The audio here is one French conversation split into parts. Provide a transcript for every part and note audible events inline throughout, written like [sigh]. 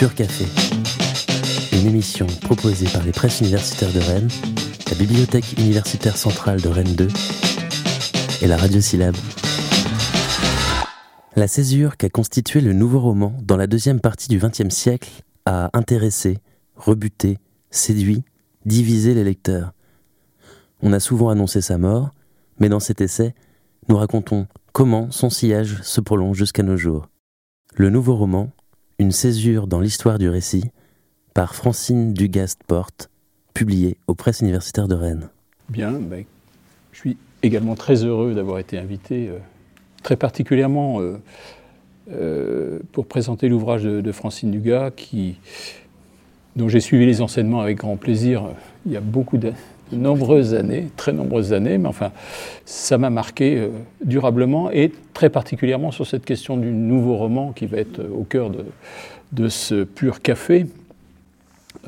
Pur Café, une émission proposée par les presses universitaires de Rennes, la Bibliothèque universitaire centrale de Rennes 2 et la Radio Syllabe. La césure qu'a constitué le nouveau roman dans la deuxième partie du XXe siècle a intéressé, rebuté, séduit, divisé les lecteurs. On a souvent annoncé sa mort, mais dans cet essai, nous racontons comment son sillage se prolonge jusqu'à nos jours. Le nouveau roman, Une césure dans l'histoire du récit, par Francine Dugast-Porte, publié aux presses universitaires de Rennes. Bien, ben, je suis également très heureux d'avoir été invité, euh, très particulièrement euh, euh, pour présenter l'ouvrage de, Francine Dugas, dont j'ai suivi les enseignements avec grand plaisir il y a beaucoup de, nombreuses années, très nombreuses années, mais enfin, ça m'a marqué durablement et très particulièrement sur cette question du nouveau roman qui va être au cœur de, de ce pur café.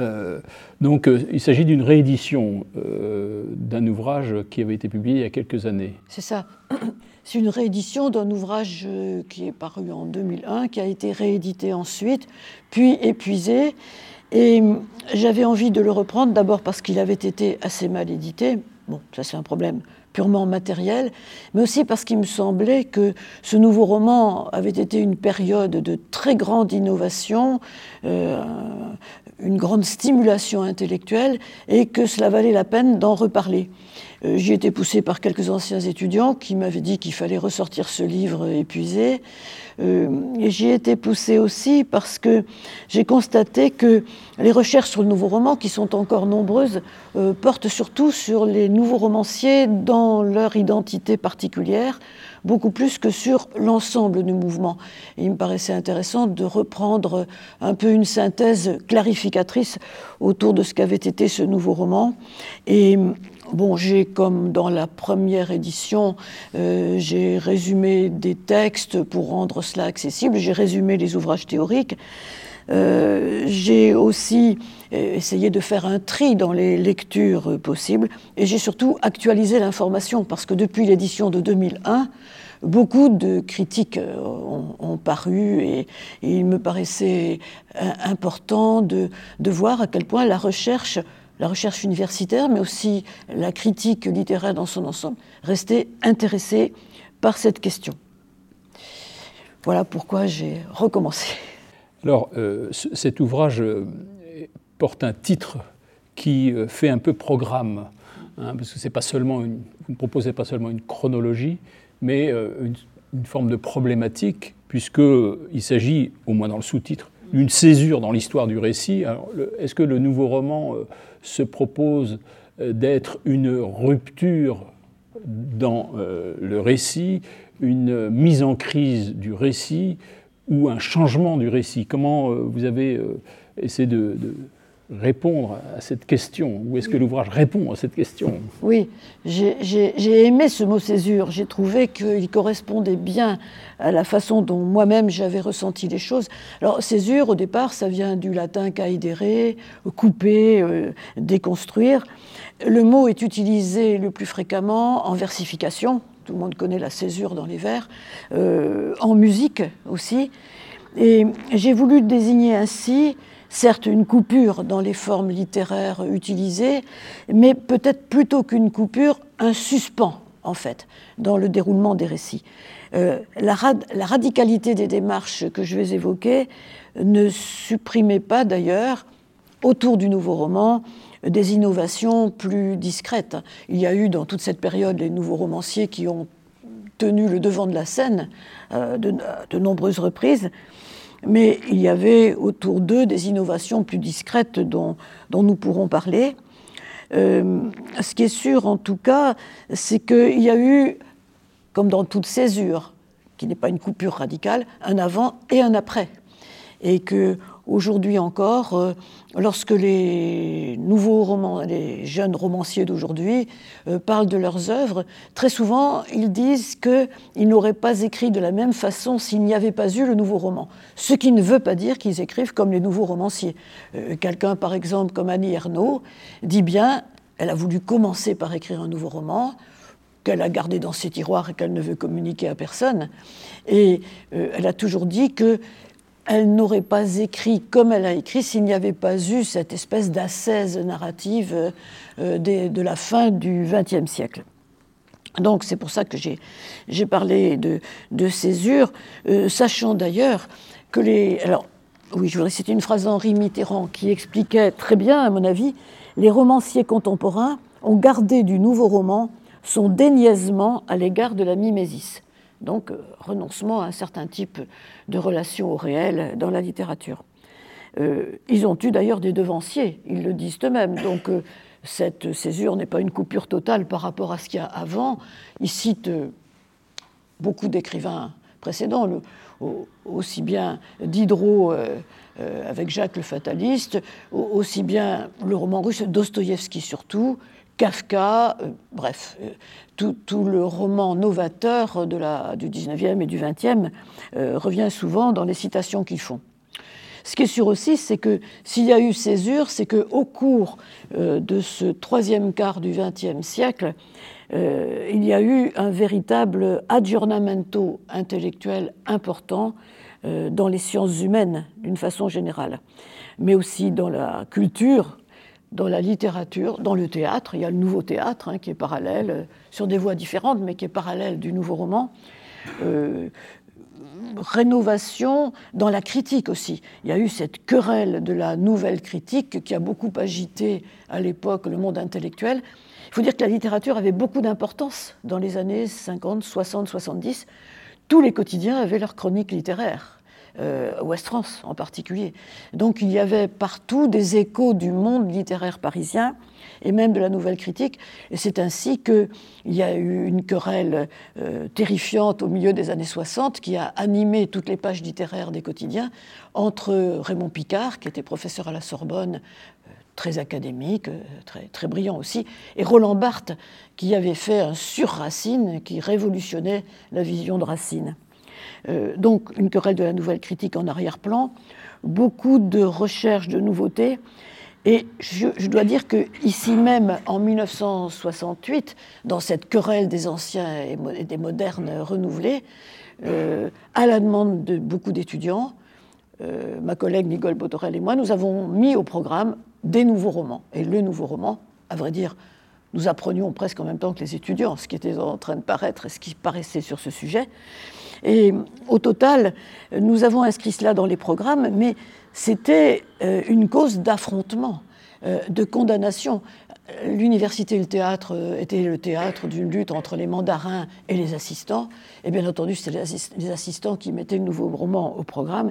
Euh, donc euh, il s'agit d'une réédition euh, d'un ouvrage qui avait été publié il y a quelques années. C'est ça. [clears throat] C'est une réédition d'un ouvrage qui est paru en 2001, qui a été réédité ensuite, puis épuisé. Et j'avais envie de le reprendre d'abord parce qu'il avait été assez mal édité. Bon, ça c'est un problème purement matériel, mais aussi parce qu'il me semblait que ce nouveau roman avait été une période de très grande innovation, euh, une grande stimulation intellectuelle, et que cela valait la peine d'en reparler. Euh, j'y étais poussé par quelques anciens étudiants qui m'avaient dit qu'il fallait ressortir ce livre épuisé. Euh, j'y étais poussé aussi parce que j'ai constaté que les recherches sur le nouveau roman, qui sont encore nombreuses, euh, portent surtout sur les nouveaux romanciers dans leur identité particulière, beaucoup plus que sur l'ensemble du mouvement. il me paraissait intéressant de reprendre un peu une synthèse clarificatrice autour de ce qu'avait été ce nouveau roman. Et Bon, j'ai, comme dans la première édition, euh, j'ai résumé des textes pour rendre cela accessible, j'ai résumé les ouvrages théoriques. Euh, j'ai aussi euh, essayé de faire un tri dans les lectures possibles. Et j'ai surtout actualisé l'information parce que depuis l'édition de 2001, beaucoup de critiques ont, paru. Et, il me paraissait important de, de voir à quel point la recherche la recherche universitaire, mais aussi la critique littéraire dans son ensemble, restaient intéressés par cette question. Voilà pourquoi j'ai recommencé. Alors, euh, cet ouvrage euh, porte un titre qui euh, fait un peu programme, hein, parce que c'est pas seulement vous ne proposez pas seulement une chronologie, mais une, une, forme de problématique, puisqu'il s'agit, au moins dans le sous-titre, d'une césure dans l'histoire du récit. Est-ce que le nouveau roman se propose euh, d'être une rupture dans euh, le récit, une mise en crise du récit ou un changement du récit. Comment euh, vous avez essayé de, répondre à cette question Ou est-ce que l'ouvrage répond à cette question Oui, j'ai aimé ce mot césure. J'ai trouvé qu'il correspondait bien à la façon dont moi-même j'avais ressenti les choses. Alors, césure, au départ, ça vient du latin caedere, couper, euh, déconstruire. Le mot est utilisé le plus fréquemment en versification. Tout le monde connaît la césure dans les vers. Euh, en musique aussi. Et j'ai voulu désigner ainsi certes une coupure dans les formes littéraires utilisées, mais peut-être plutôt qu'une coupure, un suspens, en fait, dans le déroulement des récits. Euh, la, radicalité des démarches que je vais évoquer ne supprimait pas d'ailleurs, autour du nouveau roman, des innovations plus discrètes. Il y a eu dans toute cette période les nouveaux romanciers qui ont tenu le devant de la scène euh, de nombreuses reprises mais il y avait autour d'eux des innovations plus discrètes dont, nous pourrons parler. Euh, ce qui est sûr en tout cas, c'est qu'il y a eu, comme dans toute césure, qui n'est pas une coupure radicale, un avant et un après. Et que aujourd'hui encore, euh, lorsque les nouveaux romans, les jeunes romanciers d'aujourd'hui euh, parlent de leurs œuvres, très souvent ils disent qu'ils n'auraient pas écrit de la même façon s'il n'y avait pas eu le nouveau roman. Ce qui ne veut pas dire qu'ils écrivent comme les nouveaux romanciers. Euh, quelqu'un, par exemple, comme Annie Ernaux, dit bien, elle a voulu commencer par écrire un nouveau roman, qu'elle a gardé dans ses tiroirs et qu'elle ne veut communiquer à personne. Et elle a toujours dit que elle n'aurait pas écrit comme elle a écrit s'il n'y avait pas eu cette espèce d'ascèse narrative euh, de, la fin du XXe siècle. Donc c'est pour ça que j'ai parlé de, de césure, euh, sachant d'ailleurs que les... Alors oui, je voudrais citer une phrase d'Henri Mitterrand qui expliquait très bien, à mon avis, les romanciers contemporains ont gardé du nouveau roman son déniaisement à l'égard de la mimésis. Donc, euh, renoncement à un certain type de relation au réel dans la littérature. Euh, ils ont eu d'ailleurs des devanciers, ils le disent eux-mêmes. Donc, euh, cette césure n'est pas une coupure totale par rapport à ce qu'il y a avant. Ils citent beaucoup d'écrivains précédents, aussi bien Diderot avec Jacques le Fataliste, aussi bien le roman russe, Dostoïevski surtout, Kafka, euh, bref, euh, tout, le roman novateur de la, du 19e et du 20e euh, revient souvent dans les citations qu'ils font. Ce qui est sûr aussi, c'est que s'il y a eu césure, c'est qu'au cours de ce troisième quart du XXe siècle, il y a eu un véritable aggiornamento intellectuel important dans les sciences humaines d'une façon générale, mais aussi dans la culture, dans la littérature, dans le théâtre. Il y a le nouveau théâtre hein, qui est parallèle, euh, sur des voies différentes, mais qui est parallèle du nouveau roman. Euh, rénovation dans la critique aussi. Il y a eu cette querelle de la nouvelle critique qui a beaucoup agité à l'époque le monde intellectuel. Il faut dire que la littérature avait beaucoup d'importance dans les années 50, 60, 70. Tous les quotidiens avaient leur chronique littéraire. Euh, Ouest France en particulier. Donc il y avait partout des échos du monde littéraire parisien et même de la nouvelle critique. Et c'est ainsi qu'il y a eu une querelle euh, terrifiante au milieu des années 60 qui a animé toutes les pages littéraires des quotidiens entre Raymond Picard, qui était professeur à la Sorbonne, euh, très académique, très, très brillant aussi, et Roland Barthes, qui avait fait un sur-Racine qui révolutionnait la vision de Racine. Euh, donc une querelle de la nouvelle critique en arrière-plan, beaucoup de recherches de nouveautés. Et je, dois dire que ici même, en 1968, dans cette querelle des anciens et des modernes renouvelés, euh, à la demande de beaucoup d'étudiants, euh, ma collègue Nicole Botorel et moi, nous avons mis au programme des nouveaux romans. Et le nouveau roman, à vrai dire, nous apprenions presque en même temps que les étudiants ce qui était en train de paraître et ce qui paraissait sur ce sujet. Et au total, nous avons inscrit cela dans les programmes, mais c'était euh, une cause d'affrontement, euh, de condamnation. L'université et le théâtre euh, étaient le théâtre d'une lutte entre les mandarins et les assistants. Et bien entendu, c'était les assistants qui mettaient le nouveau roman au programme.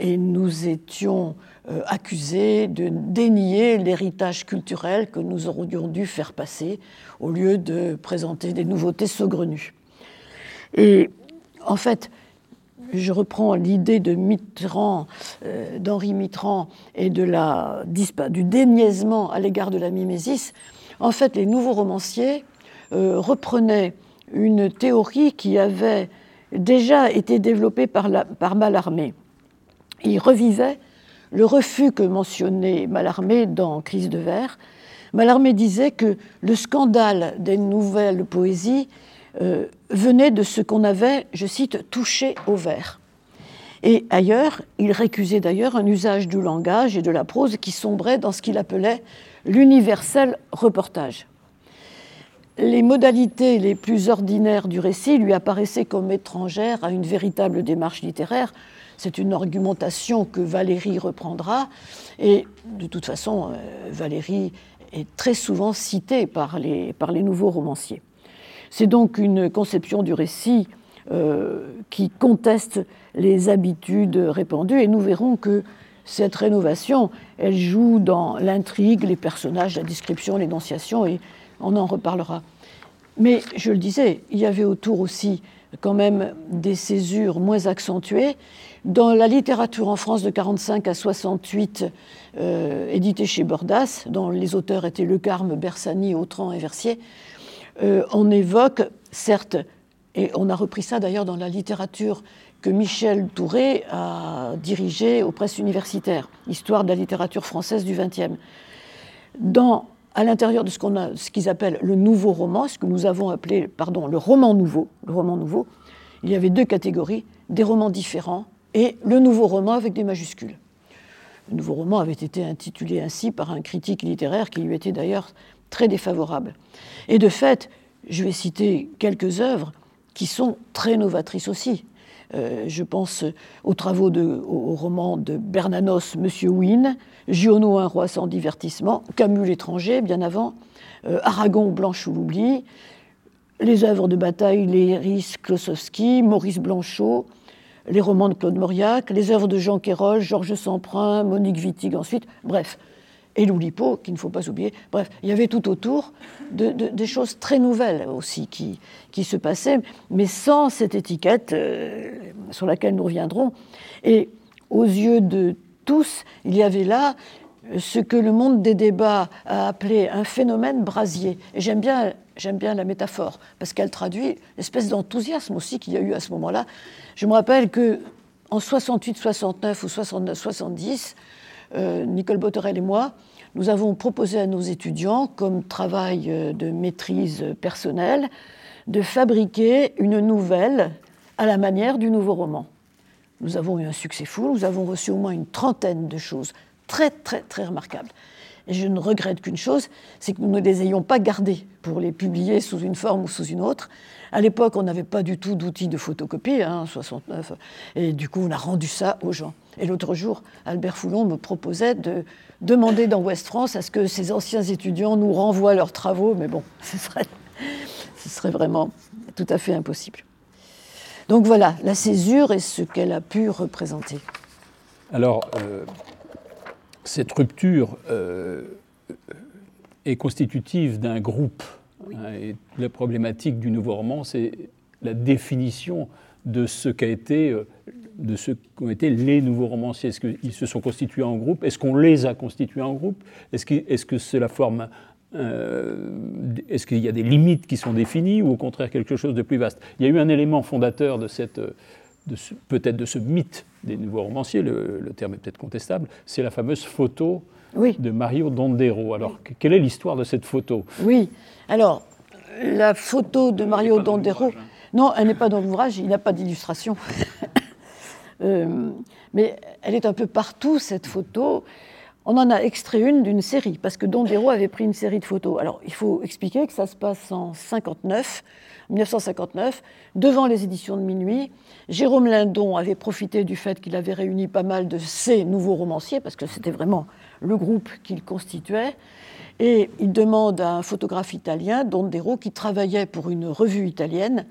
Et nous étions accusés de dénier l'héritage culturel que nous aurions dû faire passer au lieu de présenter des nouveautés saugrenues. Et en fait, je reprends l'idée de Mitterrand, euh, d'Henri Mitterrand et de la, du déniaisement à l'égard de la mimésis. En fait, les nouveaux romanciers euh, reprenaient une théorie qui avait déjà été développée par, par Mallarmé. Ils revivaient le refus que mentionnait Mallarmé dans Crise de verre. Mallarmé disait que le scandale des nouvelles poésies euh, venait de ce qu'on avait, je cite, touché au vers. Et ailleurs, il récusait d'ailleurs un usage du langage et de la prose qui sombrait dans ce qu'il appelait l'universel reportage. Les modalités les plus ordinaires du récit lui apparaissaient comme étrangères à une véritable démarche littéraire. C'est une argumentation que Valérie reprendra, et de toute façon, euh, Valérie est très souvent citée par les nouveaux romanciers. C'est donc une conception du récit euh, qui conteste les habitudes répandues et nous verrons que cette rénovation, elle joue dans l'intrigue, les personnages, la description, l'énonciation et on en reparlera. Mais je le disais, il y avait autour aussi quand même des césures moins accentuées. Dans la littérature en France de 45 à 68, euh, éditée chez Bordas, dont les auteurs étaient Le Carme, Bersani, Autran et Versier, euh, on évoque, certes, et on a repris ça d'ailleurs dans la littérature que Michel Touré a dirigée aux presses universitaires, Histoire de la littérature française du XXe. Dans, à l'intérieur de ce qu'ils appellent le nouveau roman, ce que nous avons appelé, pardon, le roman nouveau, le roman nouveau, il y avait deux catégories, des romans différents et le nouveau roman avec des majuscules. Le nouveau roman avait été intitulé ainsi par un critique littéraire qui lui était d'ailleurs très défavorable. Et de fait, je vais citer quelques œuvres qui sont très novatrices aussi. Euh, je pense aux travaux de, au, roman de Bernanos, Monsieur Wynne, Giono, un roi sans divertissement, Camus l'étranger, bien avant, euh, Aragon, Blanche ou l'oubli, les œuvres de bataille, Léris, Klosowski, Maurice Blanchot, les romans de Claude Mauriac, les œuvres de Jean Quérol, Georges Semprin, Monique Wittig ensuite, bref, et Loulipo, qu'il ne faut pas oublier. Bref, il y avait tout autour des choses très nouvelles aussi qui, qui, se passaient, mais sans cette étiquette euh, sur laquelle nous reviendrons. Et aux yeux de tous, il y avait là ce que le monde des débats a appelé un phénomène brasier. Et j'aime bien, j'aime bien la métaphore, parce qu'elle traduit l'espèce d'enthousiasme aussi qu'il y a eu à ce moment-là. Je me rappelle que en 68, 69 ou 69, 70, euh, Nicole Botterel et moi, nous avons proposé à nos étudiants, comme travail euh, de maîtrise personnelle, de fabriquer une nouvelle à la manière du nouveau roman. Nous avons eu un succès fou, nous avons reçu au moins une trentaine de choses très très très remarquables. Et je ne regrette qu'une chose, c'est que nous ne les ayons pas gardées pour les publier sous une forme ou sous une autre. À l'époque, on n'avait pas du tout d'outils de photocopie, hein, 69, et du coup, on a rendu ça aux gens. Et l'autre jour, Albert Foulon me proposait de demander dans West France à ce que ces anciens étudiants nous renvoient leurs travaux, mais bon, [laughs] ce serait, ce serait vraiment tout à fait impossible. Donc voilà, la césure et ce qu'elle a pu représenter. Alors, euh, cette rupture euh, est constitutive d'un groupe. Hein, et la problématique du nouveau roman, c'est la définition de ce qu'a été, euh, de ce qu'ont été les nouveaux romanciers. Est-ce qu'ils se sont constitués en groupe? Est-ce qu'on les a constitués en groupe? Est-ce que, est -ce que c'est la forme euh, Est-ce qu'il y a des limites qui sont définies ou au contraire quelque chose de plus vaste? Il y a eu un élément fondateur de cette, peut-être de ce mythe des nouveaux romanciers, le, terme est peut-être contestable, c'est la fameuse photo de Mario Dondero. Alors, quelle est l'histoire de cette photo? Oui, alors, la photo de Mario Dondero, hein. non, elle n'est pas dans l'ouvrage, il n'a pas d'illustration. [laughs] Euh, mais elle est un peu partout, cette photo. On en a extrait une d'une série, parce que Dondero avait pris une série de photos. Alors, il faut expliquer que ça se passe en 59, 1959, devant les éditions de minuit. Jérôme Lindon avait profité du fait qu'il avait réuni pas mal de ses nouveaux romanciers, parce que c'était vraiment le groupe qu'il constituait. Et il demande à un photographe italien, Dondero, qui travaillait pour une revue italienne,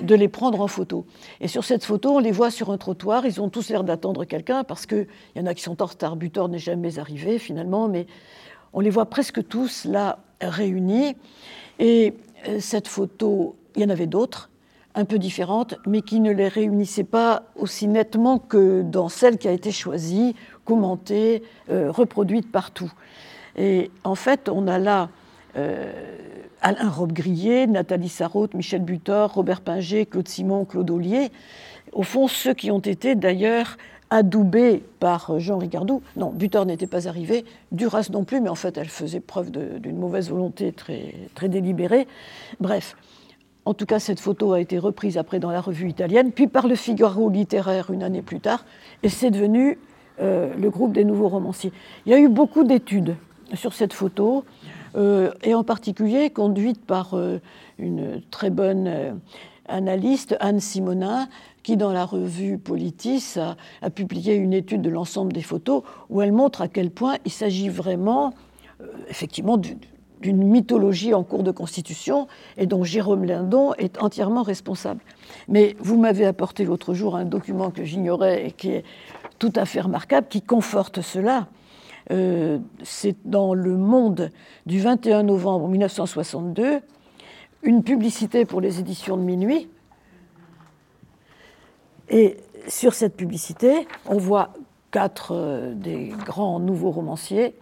de les prendre en photo. Et sur cette photo, on les voit sur un trottoir, ils ont tous l'air d'attendre quelqu'un, parce qu'il y en a qui sont en retard, n'est jamais arrivé finalement, mais on les voit presque tous là réunis. Et euh, cette photo, il y en avait d'autres, un peu différentes, mais qui ne les réunissaient pas aussi nettement que dans celle qui a été choisie, commentée, euh, reproduite partout. Et en fait, on a là Alain Robbe-Grillet, Nathalie Sarraute, Michel Butor, Robert Pinger, Claude Simon, Claude Ollier. Au fond, ceux qui ont été d'ailleurs adoubés par Jean Ricardou. Non, Butor n'était pas arrivé, Duras non plus, mais en fait, elle faisait preuve d'une mauvaise volonté très, très délibérée. Bref, en tout cas, cette photo a été reprise après dans la revue italienne, puis par le Figaro littéraire une année plus tard, et c'est devenu euh, le groupe des nouveaux romanciers. Il y a eu beaucoup d'études sur cette photo. Euh, et en particulier conduite par euh, une très bonne euh, analyste, Anne Simonin, qui dans la revue Politis a, publié une étude de l'ensemble des photos où elle montre à quel point il s'agit vraiment, effectivement, d'une mythologie en cours de constitution et dont Jérôme Lindon est entièrement responsable. Mais vous m'avez apporté l'autre jour un document que j'ignorais et qui est tout à fait remarquable, qui conforte cela. Euh, c'est dans Le Monde du 21 novembre 1962, une publicité pour les éditions de minuit. Et sur cette publicité, on voit quatre euh, des grands nouveaux romanciers,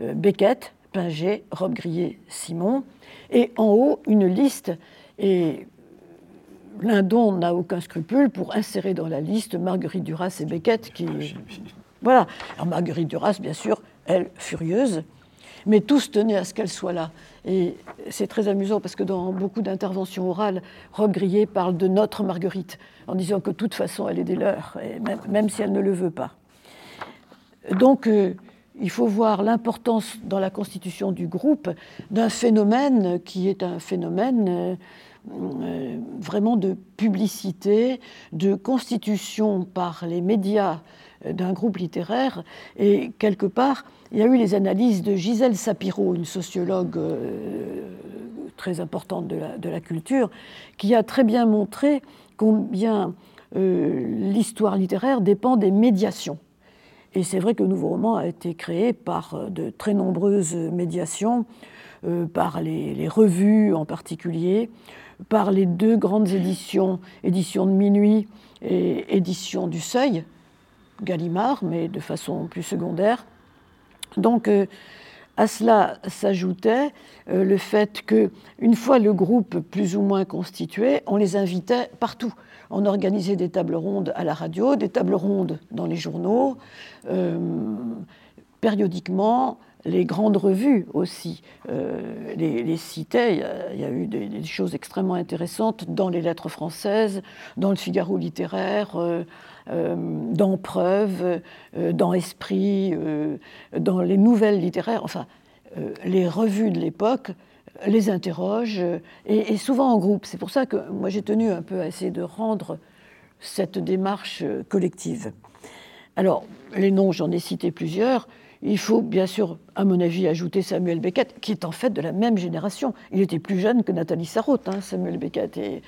euh, Beckett, Pinger, Rob Grillet, Simon, et en haut, une liste. Et Lindon n'a aucun scrupule pour insérer dans la liste Marguerite Duras et Beckett, qui voilà. Alors Marguerite Duras, bien sûr, elle, furieuse. Mais tous tenaient à ce qu'elle soit là. Et c'est très amusant parce que dans beaucoup d'interventions orales, Rob Grillet parle de notre Marguerite, en disant que de toute façon elle est des leurs, même, si elle ne le veut pas. Donc euh, il faut voir l'importance dans la constitution du groupe d'un phénomène qui est un phénomène euh, euh, vraiment de publicité, de constitution par les médias d'un groupe littéraire. Et quelque part, il y a eu les analyses de Gisèle Sapiro, une sociologue euh, très importante de la, culture, qui a très bien montré combien euh, l'histoire littéraire dépend des médiations. Et c'est vrai que le Nouveau Roman a été créé par euh, de très nombreuses médiations, par les, les, revues en particulier, par les deux grandes éditions, édition de minuit et édition du Seuil, Gallimard, mais de façon plus secondaire. Donc, euh, à cela s'ajoutait euh, le fait que, une fois le groupe plus ou moins constitué, on les invitait partout. On organisait des tables rondes à la radio, des tables rondes dans les journaux, euh, périodiquement, les grandes revues aussi les, les, citaient. Il y, a, eu des, choses extrêmement intéressantes dans les lettres françaises, dans le Figaro littéraire, euh, dans Preuve, euh, dans Esprit, euh, dans les nouvelles littéraires, enfin, les revues de l'époque les interrogent, et, souvent en groupe. C'est pour ça que moi j'ai tenu un peu à essayer de rendre cette démarche collective. Alors, les noms, j'en ai cité plusieurs. Il faut bien sûr, à mon avis, ajouter Samuel Beckett, qui est en fait de la même génération. Il était plus jeune que Nathalie Sarraute, hein, Samuel Beckett. Et,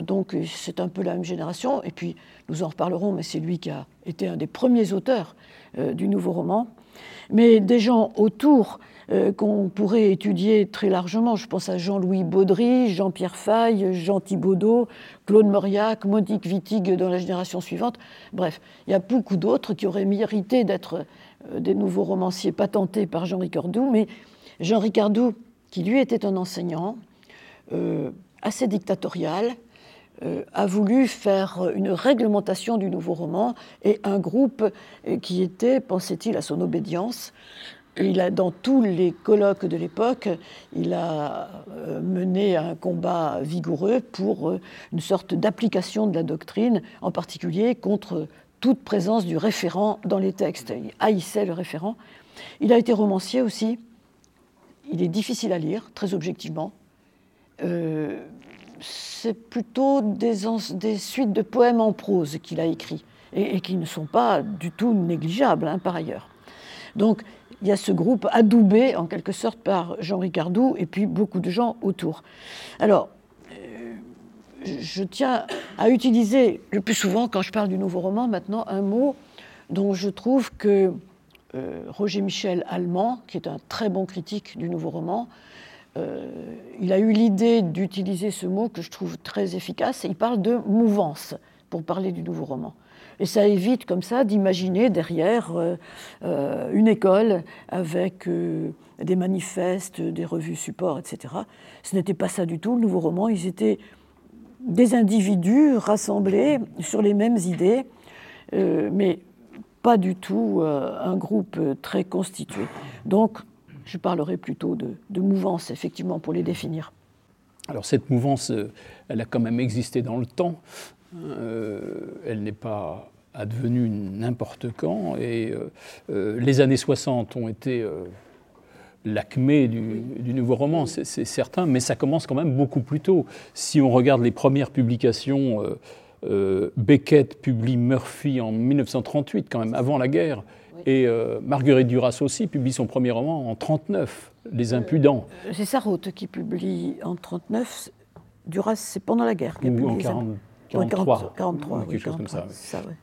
donc c'est un peu la même génération. Et puis nous en reparlerons, mais c'est lui qui a été un des premiers auteurs euh, du nouveau roman. Mais des gens autour euh, qu'on pourrait étudier très largement. Je pense à Jean-Louis Baudry, Jean-Pierre Faye, Jean Thibaudot, Claude Mauriac, Monique Wittig dans la génération suivante. Bref, il y a beaucoup d'autres qui auraient mérité d'être euh, des nouveaux romanciers patentés par Jean Ricardou. Mais Jean Ricardou, qui lui était un enseignant, assez dictatorial, euh, a voulu faire une réglementation du nouveau roman et un groupe euh, qui était, pensait-il, à son obédience. Il a, dans tous les colloques de l'époque, il a euh, mené un combat vigoureux pour une sorte d'application de la doctrine, en particulier contre toute présence du référent dans les textes. Il haïssait le référent. Il a été romancier aussi. Il est difficile à lire, très objectivement c'est plutôt des, suites de poèmes en prose qu'il a écrits, et, qui ne sont pas du tout négligeables hein, par ailleurs. Donc il y a ce groupe adoubé en quelque sorte par Jean Ricardou et puis beaucoup de gens autour. Alors, euh, je tiens à utiliser le plus souvent, quand je parle du nouveau roman, maintenant un mot dont je trouve que euh, Roger Michel Allemand, qui est un très bon critique du nouveau roman, euh, il a eu l'idée d'utiliser ce mot que je trouve très efficace, il parle de mouvance pour parler du nouveau roman. Et ça évite comme ça d'imaginer derrière euh, une école avec des manifestes, des revues supports, etc. Ce n'était pas ça du tout, le nouveau roman. Ils étaient des individus rassemblés sur les mêmes idées, mais pas du tout un groupe très constitué. Donc je parlerai plutôt de, mouvance, effectivement, pour les définir. Alors cette mouvance, euh, elle a quand même existé dans le temps. Euh, elle n'est pas advenue n'importe quand. Et euh, les années 60 ont été l'acmé du, du, nouveau roman, c'est certain, mais ça commence quand même beaucoup plus tôt. Si on regarde les premières publications, Beckett publie Murphy en 1938, quand même, avant la guerre. Et euh, Marguerite Duras aussi publie son premier roman en 1939, Les Impudents. Euh, c'est Sarraute qui publie en 1939. Duras, c'est pendant la guerre. Ou en 1943. 43, quelque chose comme ça. oui,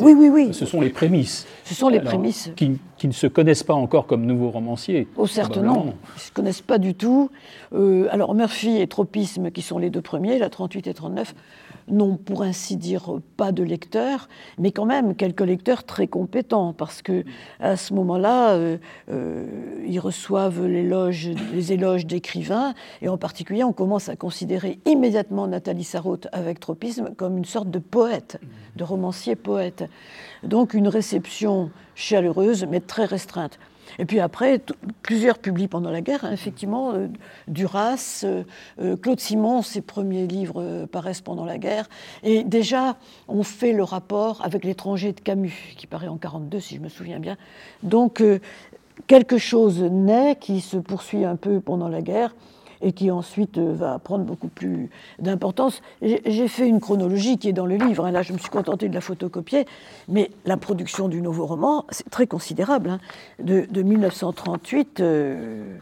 oui, oui. Ce sont les prémices. Ce sont les prémices. Qui, ne se connaissent pas encore comme nouveaux romanciers. Oh, certes non. Ils ne se connaissent pas du tout. Euh, alors, Murphy et Tropisme, qui sont les deux premiers, la 38 et 39, n'ont pour ainsi dire pas de lecteurs, mais quand même quelques lecteurs très compétents, parce que à ce moment-là, euh, euh, ils reçoivent les éloges d'écrivains, et en particulier, on commence à considérer immédiatement Nathalie Sarraute avec Tropisme comme une sorte de poète, de romancier poète. Donc une réception chaleureuse, mais très restreinte. Et puis après, plusieurs publient pendant la guerre, hein, effectivement, euh, Duras, euh, euh, Claude Simon, ses premiers livres paraissent pendant la guerre. Et déjà, on fait le rapport avec l'étranger de Camus, qui paraît en 42, si je me souviens bien. Donc, quelque chose naît qui se poursuit un peu pendant la guerre et qui ensuite euh, va prendre beaucoup plus d'importance. J'ai fait une chronologie qui est dans le livre, hein. là je me suis contentée de la photocopier, mais la production du nouveau roman, c'est très considérable, hein. de, 1938 euh,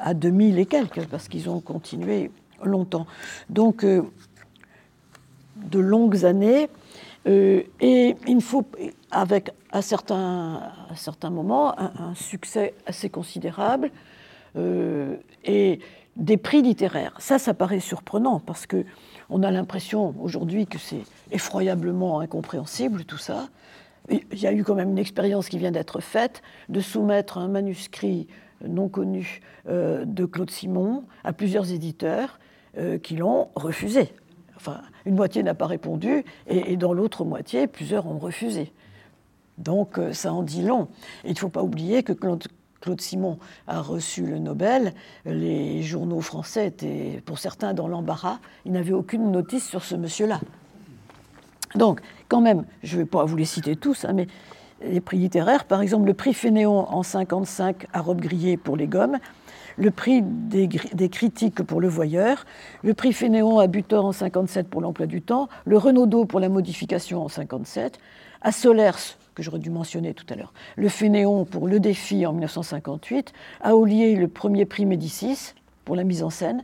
à 2000 et quelques, parce qu'ils ont continué longtemps. Donc, euh, de longues années, et il faut, avec à certains, à certains moments, un, un succès assez considérable, et des prix littéraires. Ça, ça paraît surprenant parce que on a l'impression aujourd'hui que c'est effroyablement incompréhensible tout ça. Il y a eu quand même une expérience qui vient d'être faite de soumettre un manuscrit non connu euh, de Claude Simon à plusieurs éditeurs euh, qui l'ont refusé. Enfin, une moitié n'a pas répondu et, dans l'autre moitié, plusieurs ont refusé. Donc euh, ça en dit long. il ne faut pas oublier que Claude, Claude Simon a reçu le Nobel, les journaux français étaient pour certains dans l'embarras. Ils n'avaient aucune notice sur ce monsieur-là. Donc, quand même, je ne vais pas vous les citer tous, hein, mais les prix littéraires, par exemple, le prix Fénéon en 55 à Robe Grillé pour les gommes, le prix des, critiques pour le voyeur, le prix Fénéon à Butor en 57 pour l'emploi du temps, le Renaudot pour la modification en 57, à Solers que j'aurais dû mentionner tout à l'heure, le Fénéon pour Le Défi en 1958, Aolier le premier prix Médicis pour la mise en scène,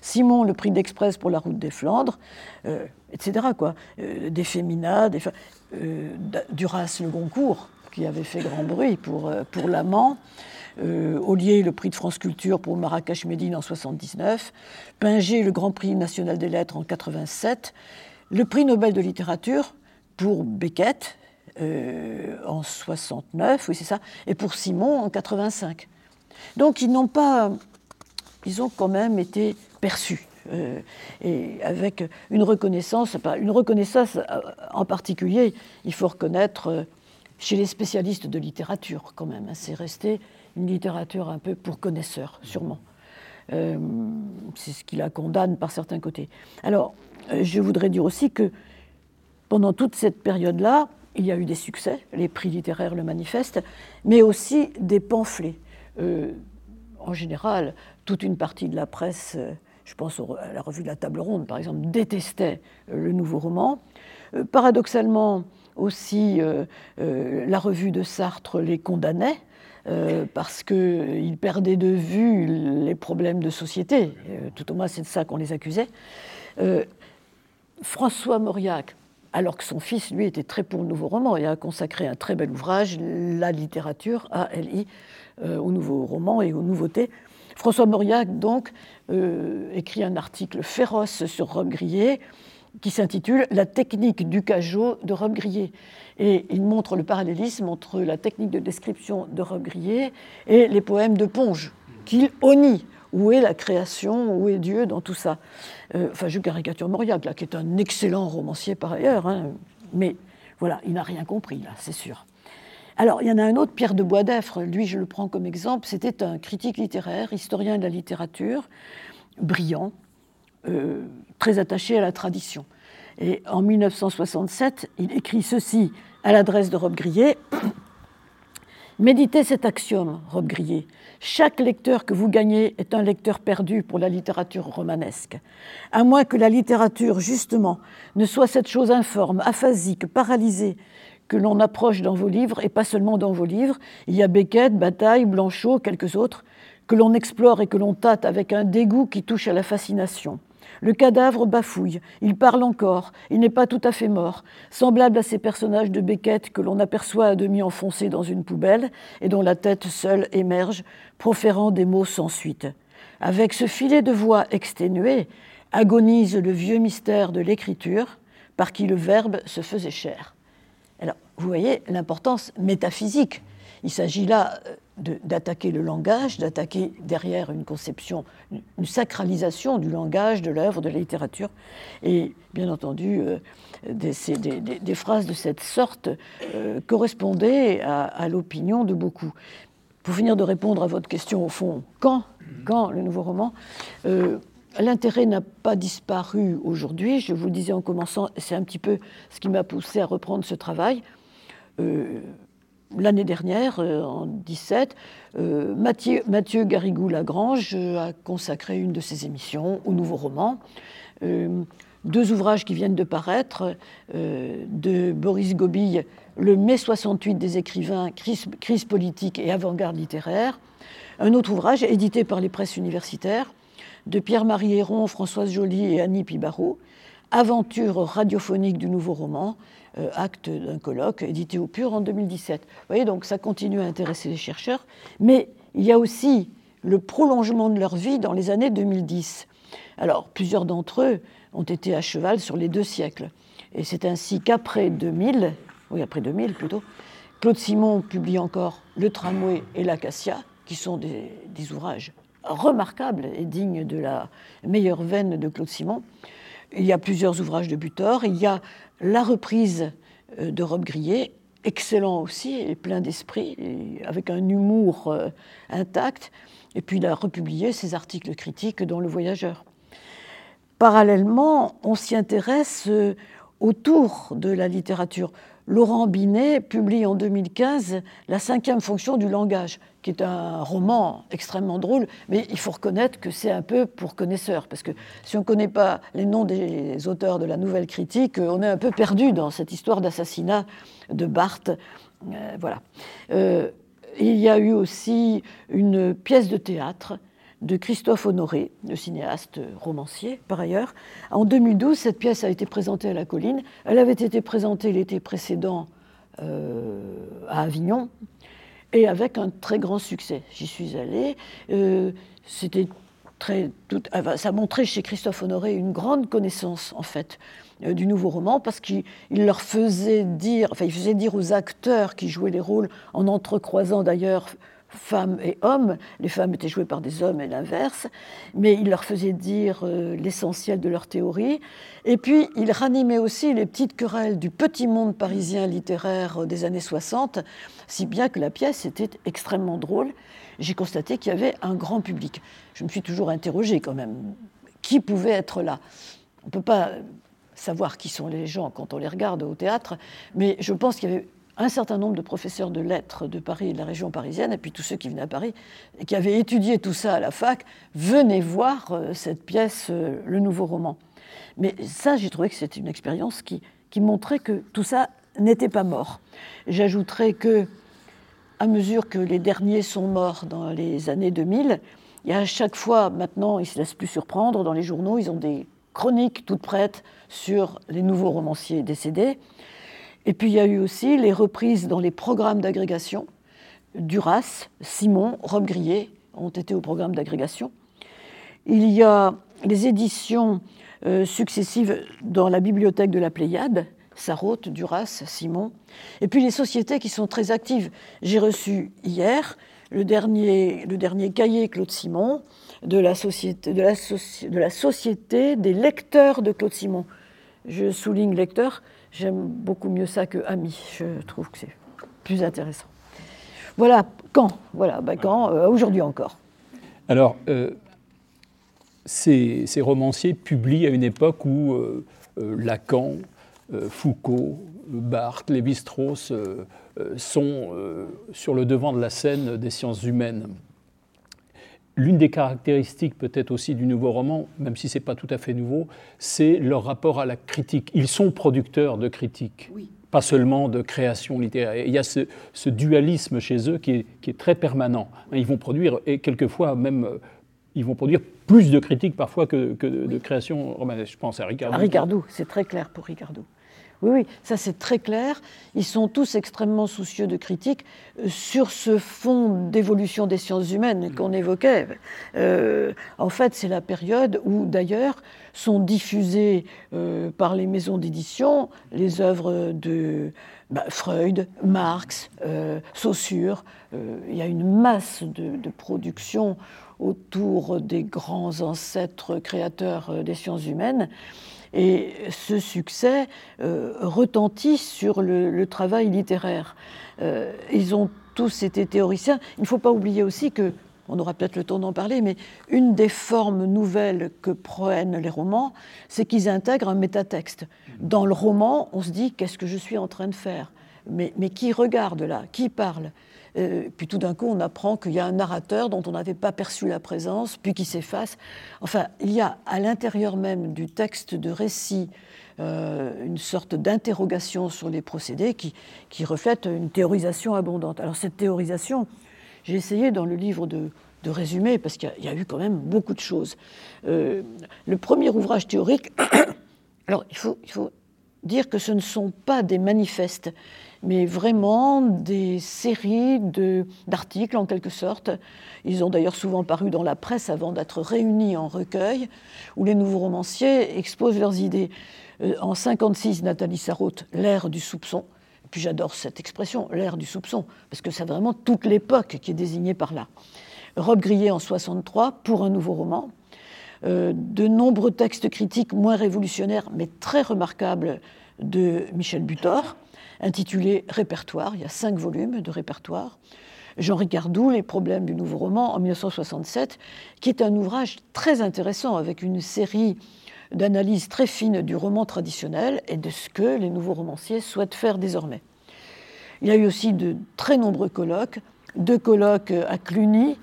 Simon le prix d'Express pour la route des Flandres, euh, etc. Quoi. Euh, des Féminas, des, euh, Duras le Goncourt, qui avait fait grand bruit pour l'amant, Ollier le prix de France Culture pour Marrakech Médine en 79, Pinger le Grand Prix national des lettres en 87, le prix Nobel de littérature pour Beckett, euh, en 69, oui c'est ça, et pour Simon en 85. Donc ils n'ont pas, ils ont quand même été perçus. Euh, et avec une reconnaissance, une reconnaissance euh, en particulier, il faut reconnaître chez les spécialistes de littérature quand même. Hein, c'est resté une littérature un peu pour connaisseurs, sûrement. c'est ce qui la condamne par certains côtés. Alors, je voudrais dire aussi que pendant toute cette période-là, il y a eu des succès, les prix littéraires le manifestent, mais aussi des pamphlets. Euh, en général, toute une partie de la presse, euh, je pense à la revue de la Table Ronde par exemple, détestait euh, le nouveau roman. paradoxalement, aussi, la revue de Sartre les condamnait. Parce qu'ils perdaient de vue les problèmes de société. tout au moins, c'est de ça qu'on les accusait. François Mauriac, alors que son fils, lui, était très pour le nouveau roman et a consacré un très bel ouvrage, La littérature, A-L-I, euh, au nouveau roman et aux nouveautés. François Mauriac, donc, euh, écrit un article féroce sur Robe Grillé qui s'intitule La technique du cajot de Grillé. Et il montre le parallélisme entre la technique de description de Grillé et les poèmes de Ponge, qu'il honnit. Où est la création? Où est Dieu dans tout ça? Euh, Enfin, je caricature Mauriac, qui est un excellent romancier par ailleurs, hein, mais voilà, il n'a rien compris, là, c'est sûr. Alors, il y en a un autre, Pierre de Boisdeffre, lui, je le prends comme exemple, c'était un critique littéraire, historien de la littérature, brillant, euh, très attaché à la tradition. Et en 1967, il écrit ceci à l'adresse de Rob Grillet. Méditez cet axiome, Rob Grillet. Chaque lecteur que vous gagnez est un lecteur perdu pour la littérature romanesque. À moins que la littérature, justement, ne soit cette chose informe, aphasique, paralysée, que l'on approche dans vos livres, et pas seulement dans vos livres. Il y a Beckett, Bataille, Blanchot, quelques autres, que l'on explore et que l'on tâte avec un dégoût qui touche à la fascination. Le cadavre bafouille, il parle encore, il n'est pas tout à fait mort, semblable à ces personnages de Beckett que l'on aperçoit à demi enfoncés dans une poubelle et dont la tête seule émerge, proférant des mots sans suite. Avec ce filet de voix exténué, agonise le vieux mystère de l'écriture, par qui le verbe se faisait cher. Alors, vous voyez l'importance métaphysique. Il s'agit là euh, d'attaquer le langage, d'attaquer derrière une conception, une sacralisation du langage, de l'œuvre, de la littérature. Et bien entendu, euh, des, phrases de cette sorte euh, correspondaient à, l'opinion de beaucoup. pour finir de répondre à votre question au fond, quand, quand le nouveau roman L'intérêt n'a pas disparu aujourd'hui. Je vous le disais en commençant, c'est un petit peu ce qui m'a poussé à reprendre ce travail. L'année dernière, en 17, Mathieu, Mathieu Garrigou-Lagrange a consacré une de ses émissions au nouveau roman deux ouvrages qui viennent de paraître, euh, de Boris Gobille, Le mai 68 des écrivains, crise, politique et avant-garde littéraire. Un autre ouvrage édité par les presses universitaires, de Pierre-Marie Héron, Françoise Joly et Annie Pibarot, Aventure radiophonique du nouveau roman, euh, acte d'un colloque, édité au Pur en 2017. Vous voyez, donc ça continue à intéresser les chercheurs, mais il y a aussi le prolongement de leur vie dans les années 2010. Alors, plusieurs d'entre eux ont été à cheval sur les deux siècles. Et c'est ainsi qu'après 2000, oui, après 2000 plutôt, Claude Simon publie encore Le Tramway et l'Acacia, qui sont des, ouvrages remarquables et dignes de la meilleure veine de Claude Simon. Il y a plusieurs ouvrages de Butor. Il y a la reprise euh, de Rob Grillet, excellent aussi et plein d'esprit, avec un humour euh, intact. Et puis il a republié ses articles critiques dans Le Voyageur. Parallèlement, on s'y intéresse euh, autour de la littérature. Laurent Binet publie en 2015 La cinquième fonction du langage, qui est un roman extrêmement drôle, mais il faut reconnaître que c'est un peu pour connaisseurs, parce que si on ne connaît pas les noms des auteurs de la nouvelle critique, on est un peu perdu dans cette histoire d'assassinat de Barthes. Euh, voilà. Euh, il y a eu aussi une pièce de théâtre de Christophe Honoré, le cinéaste romancier par ailleurs. En 2012, cette pièce a été présentée à la colline. Elle avait été présentée l'été précédent euh, à Avignon et avec un très grand succès. J'y suis allée. Euh, c'était très, tout, ça montrait chez Christophe Honoré une grande connaissance en fait euh, du nouveau roman parce qu'il leur faisait dire, enfin il faisait dire aux acteurs qui jouaient les rôles en entrecroisant d'ailleurs femmes et hommes. Les femmes étaient jouées par des hommes et l'inverse, mais il leur faisait dire euh, l'essentiel de leur théorie. Et puis, il ranimait aussi les petites querelles du petit monde parisien littéraire des années 60, si bien que la pièce était extrêmement drôle. J'ai constaté qu'il y avait un grand public. Je me suis toujours interrogée quand même. Qui pouvait être là? On ne peut pas savoir qui sont les gens quand on les regarde au théâtre, mais je pense qu'il y avait un certain nombre de professeurs de lettres de Paris et de la région parisienne, et puis tous ceux qui venaient à Paris et qui avaient étudié tout ça à la fac, venaient voir euh, cette pièce, euh, le nouveau roman. Mais ça, j'ai trouvé que c'était une expérience qui, montrait que tout ça n'était pas mort. J'ajouterais que, à mesure que les derniers sont morts dans les années 2000, il à chaque fois, maintenant, ils ne se laissent plus surprendre, dans les journaux, ils ont des chroniques toutes prêtes sur les nouveaux romanciers décédés. Et puis il y a eu aussi les reprises dans les programmes d'agrégation. Duras, Simon, Rob Grillet ont été au programme d'agrégation. Il y a les éditions euh, successives dans la bibliothèque de la Pléiade, Sarraute, Duras, Simon. Et puis les sociétés qui sont très actives. J'ai reçu hier le dernier, le dernier cahier Claude Simon de la, société, de, la de la Société des lecteurs de Claude Simon. Je souligne lecteur J'aime beaucoup mieux ça que ami. Je trouve que c'est plus intéressant. Voilà, quand? Voilà, bah, quand euh, Aujourd'hui encore. Alors, euh, ces, romanciers publient à une époque où euh, Lacan, Foucault, Barthes, Lévi-Strauss sont sur le devant de la scène des sciences humaines. L'une des caractéristiques peut-être aussi du nouveau roman, même si ce n'est pas tout à fait nouveau, c'est leur rapport à la critique. Ils sont producteurs de critiques, pas seulement de création littéraire. il y a ce, dualisme chez eux qui est, très permanent. Ils vont produire, et quelquefois même, euh, ils vont produire plus de critiques parfois que, de, création romanesque. Je pense à Ricardou. À Ricardou, c'est très clair pour Ricardou. Oui, oui, ça c'est très clair. Ils sont tous extrêmement soucieux de critique euh, sur ce fond d'évolution des sciences humaines mm. qu'on évoquait. Euh, en fait, c'est la période où d'ailleurs sont diffusées euh, par les maisons d'édition les œuvres de bah, Freud, Marx, Saussure. il y a une masse de, de production autour des grands ancêtres créateurs des sciences humaines. Et ce succès euh, retentit sur le, travail littéraire. Euh, ils ont tous été théoriciens. Il ne faut pas oublier aussi que, on aura peut-être le temps d'en parler, mais une des formes nouvelles que prennent les romans, c'est qu'ils intègrent un métatexte. Dans le roman, on se dit qu'est-ce que je suis en train de faire? Mais, mais qui regarde là? Qui parle? Euh, puis tout d'un coup, on apprend qu'il y a un narrateur dont on n'avait pas perçu la présence, puis qui s'efface. Enfin, il y a à l'intérieur même du texte de récit euh, une sorte d'interrogation sur les procédés qui, qui, reflète une théorisation abondante. Alors cette théorisation, j'ai essayé dans le livre de, de résumer, parce qu'il y, a eu quand même beaucoup de choses. Euh, le premier ouvrage théorique, [coughs] alors il faut, il faut dire que ce ne sont pas des manifestes, mais vraiment des séries d'articles en quelque sorte. Ils ont d'ailleurs souvent paru dans la presse avant d'être réunis en recueil, où les nouveaux romanciers exposent leurs idées. Euh, en 56, Nathalie Sarraute, l'ère du soupçon. Et puis j'adore cette expression, l'ère du soupçon, parce que c'est vraiment toute l'époque qui est désignée par là. Rob Grillet en 63 pour un nouveau roman. Euh, de nombreux textes critiques moins révolutionnaires, mais très remarquables, de Michel Butor intitulé Répertoire. Il y a cinq volumes de répertoire. Jean Ricardou, Les problèmes du nouveau roman, en 1967, qui est un ouvrage très intéressant avec une série d'analyses très fines du roman traditionnel et de ce que les nouveaux romanciers souhaitent faire désormais. Il y a eu aussi de très nombreux colloques, deux colloques à Cluny,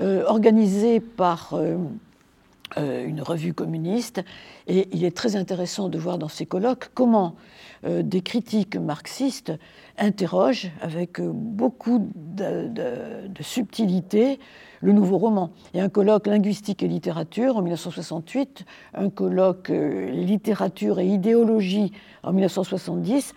euh, organisés par euh, une revue communiste, et il est très intéressant de voir dans ces colloques comment euh, des critiques marxistes interrogent avec euh, beaucoup de, subtilité le nouveau roman. Il y a un colloque linguistique et littérature en 1968, un colloque euh, littérature et idéologie en 1970,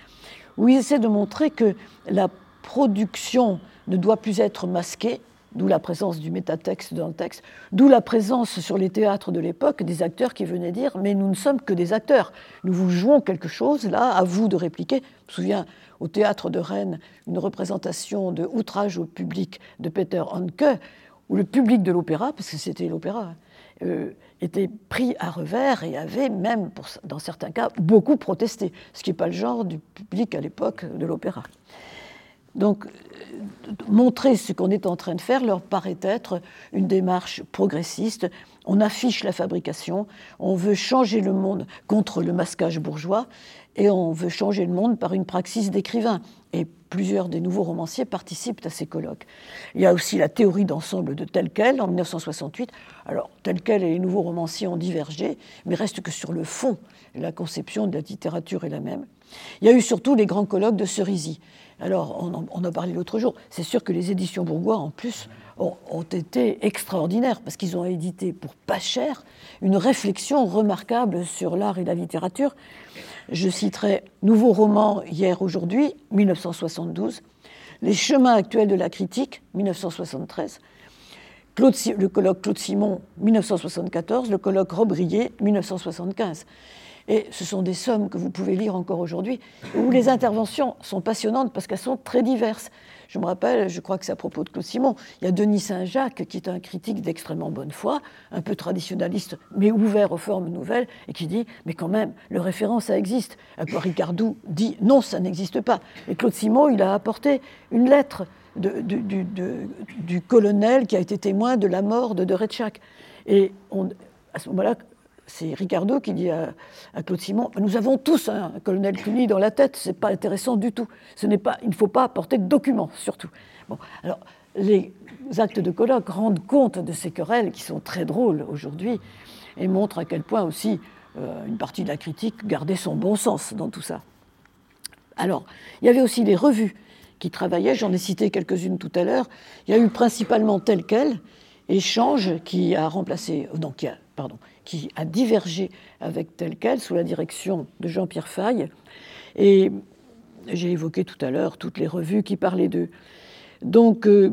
où il essaie de montrer que la production ne doit plus être masquée, d'où la présence du métatexte dans le texte, d'où la présence sur les théâtres de l'époque des acteurs qui venaient dire Mais nous ne sommes que des acteurs, nous vous jouons quelque chose, là, à vous de répliquer. Je me souviens au théâtre de Rennes une représentation de Outrage au public de Peter Hanke, où le public de l'opéra, parce que c'était l'opéra, euh, était pris à revers et avait même, dans certains cas, beaucoup protesté, ce qui n'est pas le genre du public à l'époque de l'opéra. Donc, montrer ce qu'on est en train de faire leur paraît être une démarche progressiste. On affiche la fabrication, on veut changer le monde contre le masquage bourgeois, et on veut changer le monde par une praxis d'écrivain. Et plusieurs des nouveaux romanciers participent à ces colloques. Il y a aussi la théorie d'ensemble de tel quel en 1968. Alors, tel quel et les nouveaux romanciers ont divergé, mais reste que sur le fond, la conception de la littérature est la même. Il y a eu surtout les grands colloques de Cerisy. Alors, on on a parlé l'autre jour. C'est sûr que les éditions Bourgois, en plus, ont, été extraordinaires parce qu'ils ont édité pour pas cher une réflexion remarquable sur l'art et la littérature. Je citerai Nouveau roman hier, aujourd'hui, 1972, Les chemins actuels de la critique, 1973, le colloque Claude Simon, 1974, le colloque Robrier, 1975. Et ce sont des sommes que vous pouvez lire encore aujourd'hui, où les interventions sont passionnantes parce qu'elles sont très diverses. Je me rappelle, je crois que c'est à propos de Claude Simon, il y a Denis Saint-Jacques qui est un critique d'extrêmement bonne foi, un peu traditionnaliste, mais ouvert aux formes nouvelles, et qui dit Mais quand même, le référent, ça existe. À Ricardou dit Non, ça n'existe pas. Et Claude Simon, il a apporté une lettre du, colonel qui a été témoin de la mort de De Et à ce moment-là, c'est Ricardo qui dit à, Claude Simon Nous avons tous un colonel Cluny dans la tête, ce n'est pas intéressant du tout. Ce n'est pas, il ne faut pas apporter de documents, surtout. Bon, alors, les actes de colloque rendent compte de ces querelles qui sont très drôles aujourd'hui et montrent à quel point aussi euh, une partie de la critique gardait son bon sens dans tout ça. Alors, il y avait aussi les revues qui travaillaient, j'en ai cité quelques-unes tout à l'heure. Il y a eu principalement tel quel, Échange qui a remplacé, donc, pardon, qui a divergé avec tel quel sous la direction de Jean-Pierre Faye. Et j'ai évoqué tout à l'heure toutes les revues qui parlaient d'eux. Donc euh,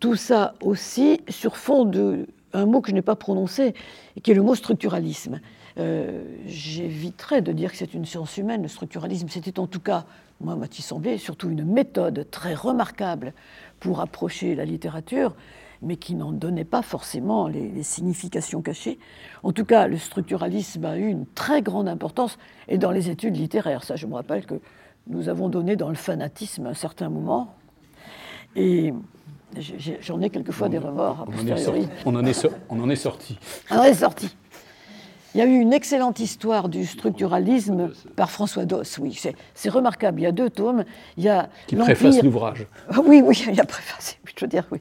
tout ça aussi sur fond de un mot que je n'ai pas prononcé, qui est le mot structuralisme. Euh, j'éviterais de dire que c'est une science humaine, le structuralisme. C'était en tout cas, moi, m'a-t-il semblé, surtout une méthode très remarquable pour approcher la littérature mais qui n'en donnait pas forcément les, significations cachées. En tout cas, le structuralisme a eu une très grande importance, et dans les études littéraires. Ça, je me rappelle que nous avons donné dans le fanatisme un certain moment. Et j'en ai quelquefois des remords. On, on, en est sorti. On en est sorti. Il y a eu une excellente histoire du structuralisme par François Doss, oui, c'est remarquable. Il y a deux tomes. Il y a Qui préface l'ouvrage. Oui, oui, il a préfacé, je veux dire, oui.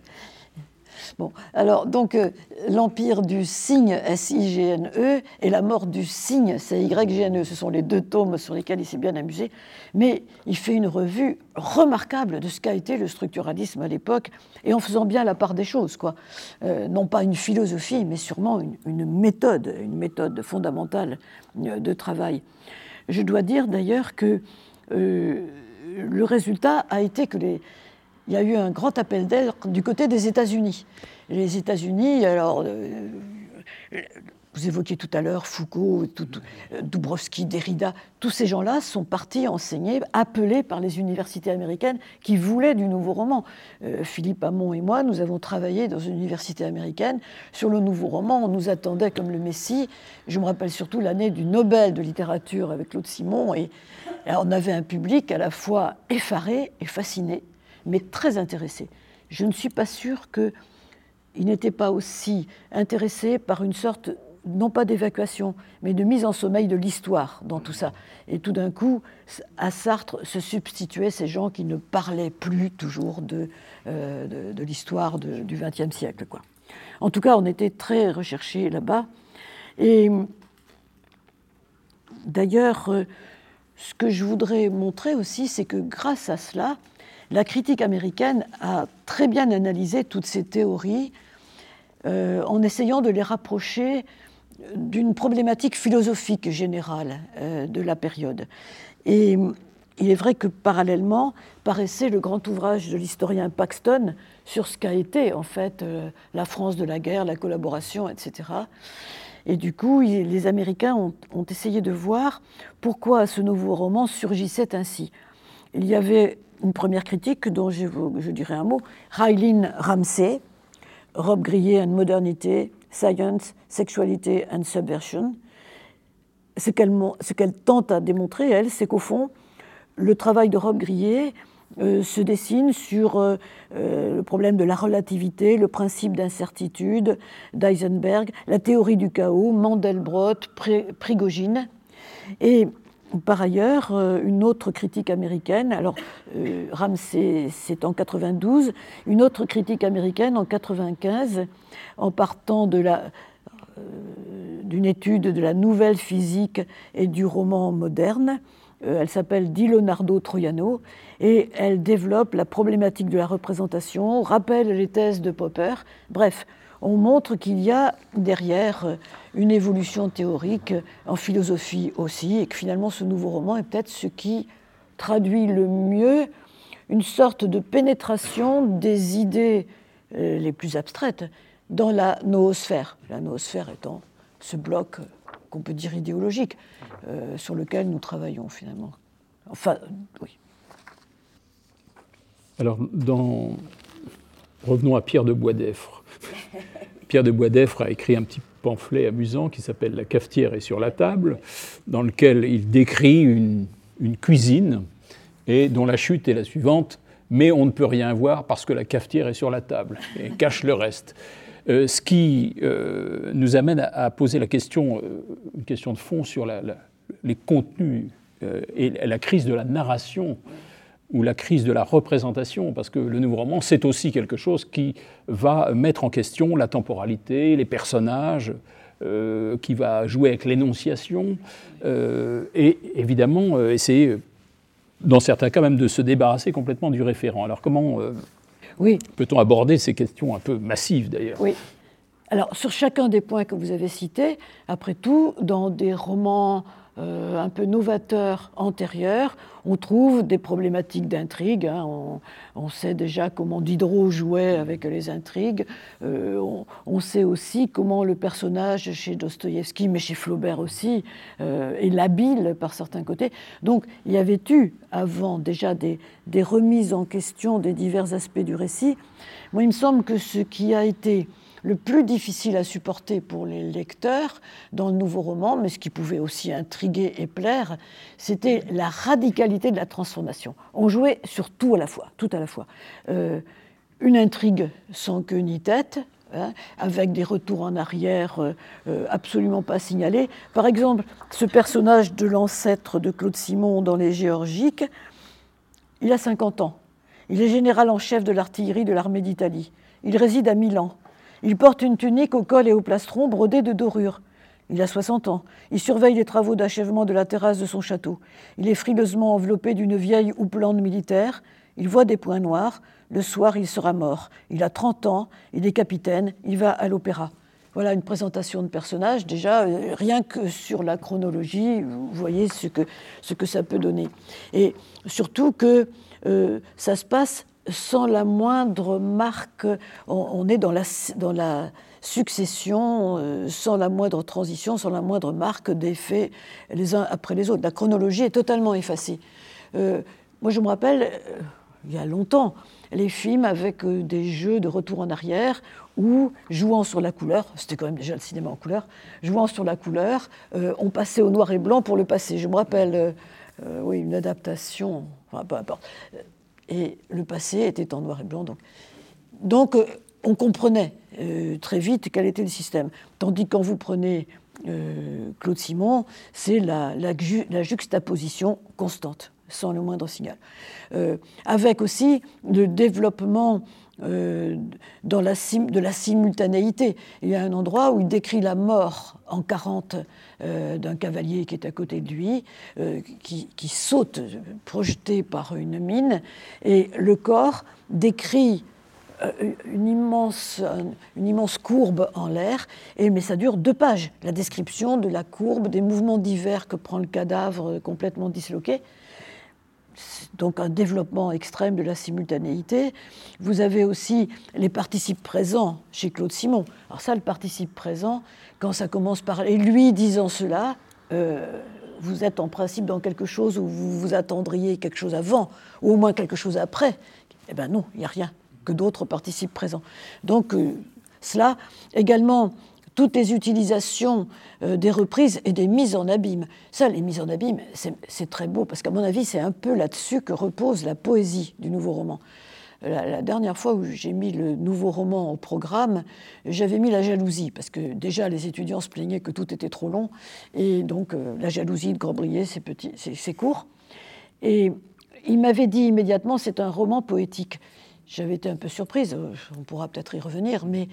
Bon, alors, donc, euh, l'empire du signe, S-I-G-N-E, et la mort du signe, C-Y-G-N-E, ce sont les deux tomes sur lesquels il s'est bien amusé, mais il fait une revue remarquable de ce qu'a été le structuralisme à l'époque, et en faisant bien la part des choses, quoi. Euh, non pas une philosophie, mais sûrement une, méthode, une méthode fondamentale euh, de travail. Je dois dire d'ailleurs que le résultat a été que les, il y a eu un grand appel d'air du côté des États-Unis. Les États-Unis, alors, euh, vous évoquiez tout à l'heure Foucault, tout, Dubrovski, Derrida, tous ces gens-là sont partis enseigner, appelés par les universités américaines qui voulaient du nouveau roman. Euh, Philippe Hamon et moi, nous avons travaillé dans une université américaine sur le nouveau roman. On nous attendait comme le Messie. Je me rappelle surtout l'année du Nobel de littérature avec Claude Simon. Et on avait un public à la fois effaré et fasciné mais très intéressé. Je ne suis pas sûre qu'il n'était pas aussi intéressé par une sorte, non pas d'évacuation, mais de mise en sommeil de l'histoire dans tout ça. Et tout d'un coup, à Sartre se substituaient ces gens qui ne parlaient plus toujours de, euh, de, l'histoire du XXe siècle. En tout cas, on était très recherchés là-bas. Et d'ailleurs, euh, ce que je voudrais montrer aussi, c'est que grâce à cela, la critique américaine a très bien analysé toutes ces théories euh, en essayant de les rapprocher d'une problématique philosophique générale euh, de la période. Et il est vrai que parallèlement paraissait le grand ouvrage de l'historien Paxton sur ce qu'a été en fait euh, la France de la guerre, la collaboration, etc. Et du coup, les Américains ont, ont essayé de voir pourquoi ce nouveau roman surgissait ainsi. Il y avait une première critique dont je, dirais un mot. Raylene Ramsey, Robe grillée and modernité, Science, Sexualité and Subversion. Ce qu'elle tente à démontrer, elle, c'est qu'au fond, le travail de Robe grillée euh, se dessine sur euh, euh, le problème de la relativité, le principe d'incertitude d'Eisenberg, la théorie du chaos, Mandelbrot, Prigogine. Et par ailleurs, euh, une autre critique américaine, alors euh, Ramsey c'est en 92, une autre critique américaine en 95, en partant euh, d'une étude de la nouvelle physique et du roman moderne. elle s'appelle Di Leonardo Troiano et elle développe la problématique de la représentation, rappelle les thèses de Popper. Bref, on montre qu'il y a derrière une évolution théorique en philosophie aussi, et que finalement ce nouveau roman est peut-être ce qui traduit le mieux une sorte de pénétration des idées euh, les plus abstraites dans la noosphère. La noosphère étant ce bloc qu'on peut dire idéologique euh, sur lequel nous travaillons finalement. Enfin, oui. Alors, revenons à Pierre de Boisdeffre. [laughs] Pierre de Boisdeffre a écrit un petit pamphlet amusant qui s'appelle La cafetière est sur la table, dans lequel il décrit une, cuisine et dont la chute est la suivante mais on ne peut rien voir parce que la cafetière est sur la table et cache le reste. Euh, ce qui euh, nous amène à, poser la question, euh, une question de fond sur les contenus et la crise de la narration ou la crise de la représentation, parce que le nouveau roman, c'est aussi quelque chose qui va mettre en question la temporalité, les personnages, euh, qui va jouer avec l'énonciation, euh, et évidemment euh, essayer, dans certains cas même, de se débarrasser complètement du référent. Alors comment oui. peut-on aborder ces questions un peu massives d'ailleurs? Oui. Alors sur chacun des points que vous avez cités, après tout, dans des romans un peu novateur antérieur, on trouve des problématiques d'intrigue. Hein. On, sait déjà comment Diderot jouait avec les intrigues. Euh, on, sait aussi comment le personnage chez Dostoïevski, mais chez Flaubert aussi, euh, est labile par certains côtés. Donc il y avait eu avant déjà des, des remises en question des divers aspects du récit? Moi, il me semble que ce qui a été le plus difficile à supporter pour les lecteurs dans le nouveau roman, mais ce qui pouvait aussi intriguer et plaire, c'était la radicalité de la transformation. On jouait sur tout à la fois, tout à la fois. Euh, une intrigue sans queue ni tête, hein, avec des retours en arrière euh, euh, absolument pas signalés. Par exemple, ce personnage de l'ancêtre de Claude Simon dans Les Géorgiques, il a 50 ans. Il est général en chef de l'artillerie de l'armée d'Italie. Il réside à Milan. Il porte une tunique au col et au plastron brodée de dorures. Il a 60 ans. Il surveille les travaux d'achèvement de la terrasse de son château. Il est frileusement enveloppé d'une vieille houppelande militaire. Il voit des points noirs. Le soir, il sera mort. Il a 30 ans. Il est capitaine. Il va à l'opéra. Voilà une présentation de personnage. Déjà, euh, rien que sur la chronologie, vous voyez ce que, ce que ça peut donner. Et surtout que euh, ça se passe sans la moindre marque. On, est dans la, succession, euh, sans la moindre transition, sans la moindre marque des faits les uns après les autres. La chronologie est totalement effacée. Euh, moi, je me rappelle, euh, il y a longtemps, les films avec des jeux de retour en arrière où, jouant sur la couleur, c'était quand même déjà le cinéma en couleur, jouant sur la couleur, on passait au noir et blanc pour le passé. Je me rappelle, oui, une adaptation, enfin, peu importe. Et le passé était en noir et blanc. Donc, donc on comprenait euh, très vite quel était le système. Tandis que quand vous prenez euh, Claude Simon, c'est la, juxtaposition constante, sans le moindre signal. Euh, avec aussi le développement dans la de la simultanéité. Il y a un endroit où il décrit la mort en 40 d'un cavalier qui est à côté de lui, qui, qui, saute, projeté par une mine, et le corps décrit euh, une immense, une immense courbe en l'air, et, mais ça dure deux pages. La description de la courbe, des mouvements divers que prend le cadavre complètement disloqué. Donc un développement extrême de la simultanéité. Vous avez aussi les participes présents chez Claude Simon. Alors ça, le participe présent, quand ça commence par... Et lui disant cela, euh, vous êtes en principe dans quelque chose où vous vous attendriez quelque chose avant, ou au moins quelque chose après. Eh bien non, il n'y a rien que d'autres participent présents. Donc euh, cela, également, toutes les utilisations euh, des reprises et des mises en abîme. Ça, les mises en abîme, c'est très beau, parce qu'à mon avis, c'est un peu là-dessus que repose la poésie du nouveau roman. La, dernière fois où j'ai mis le nouveau roman au programme, j'avais mis la jalousie, parce que déjà les étudiants se plaignaient que tout était trop long, et donc euh, la jalousie de Grandbrier, c'est court. Et il m'avait dit immédiatement, c'est un roman poétique. J'avais été un peu surprise, euh, on pourra peut-être y revenir, mais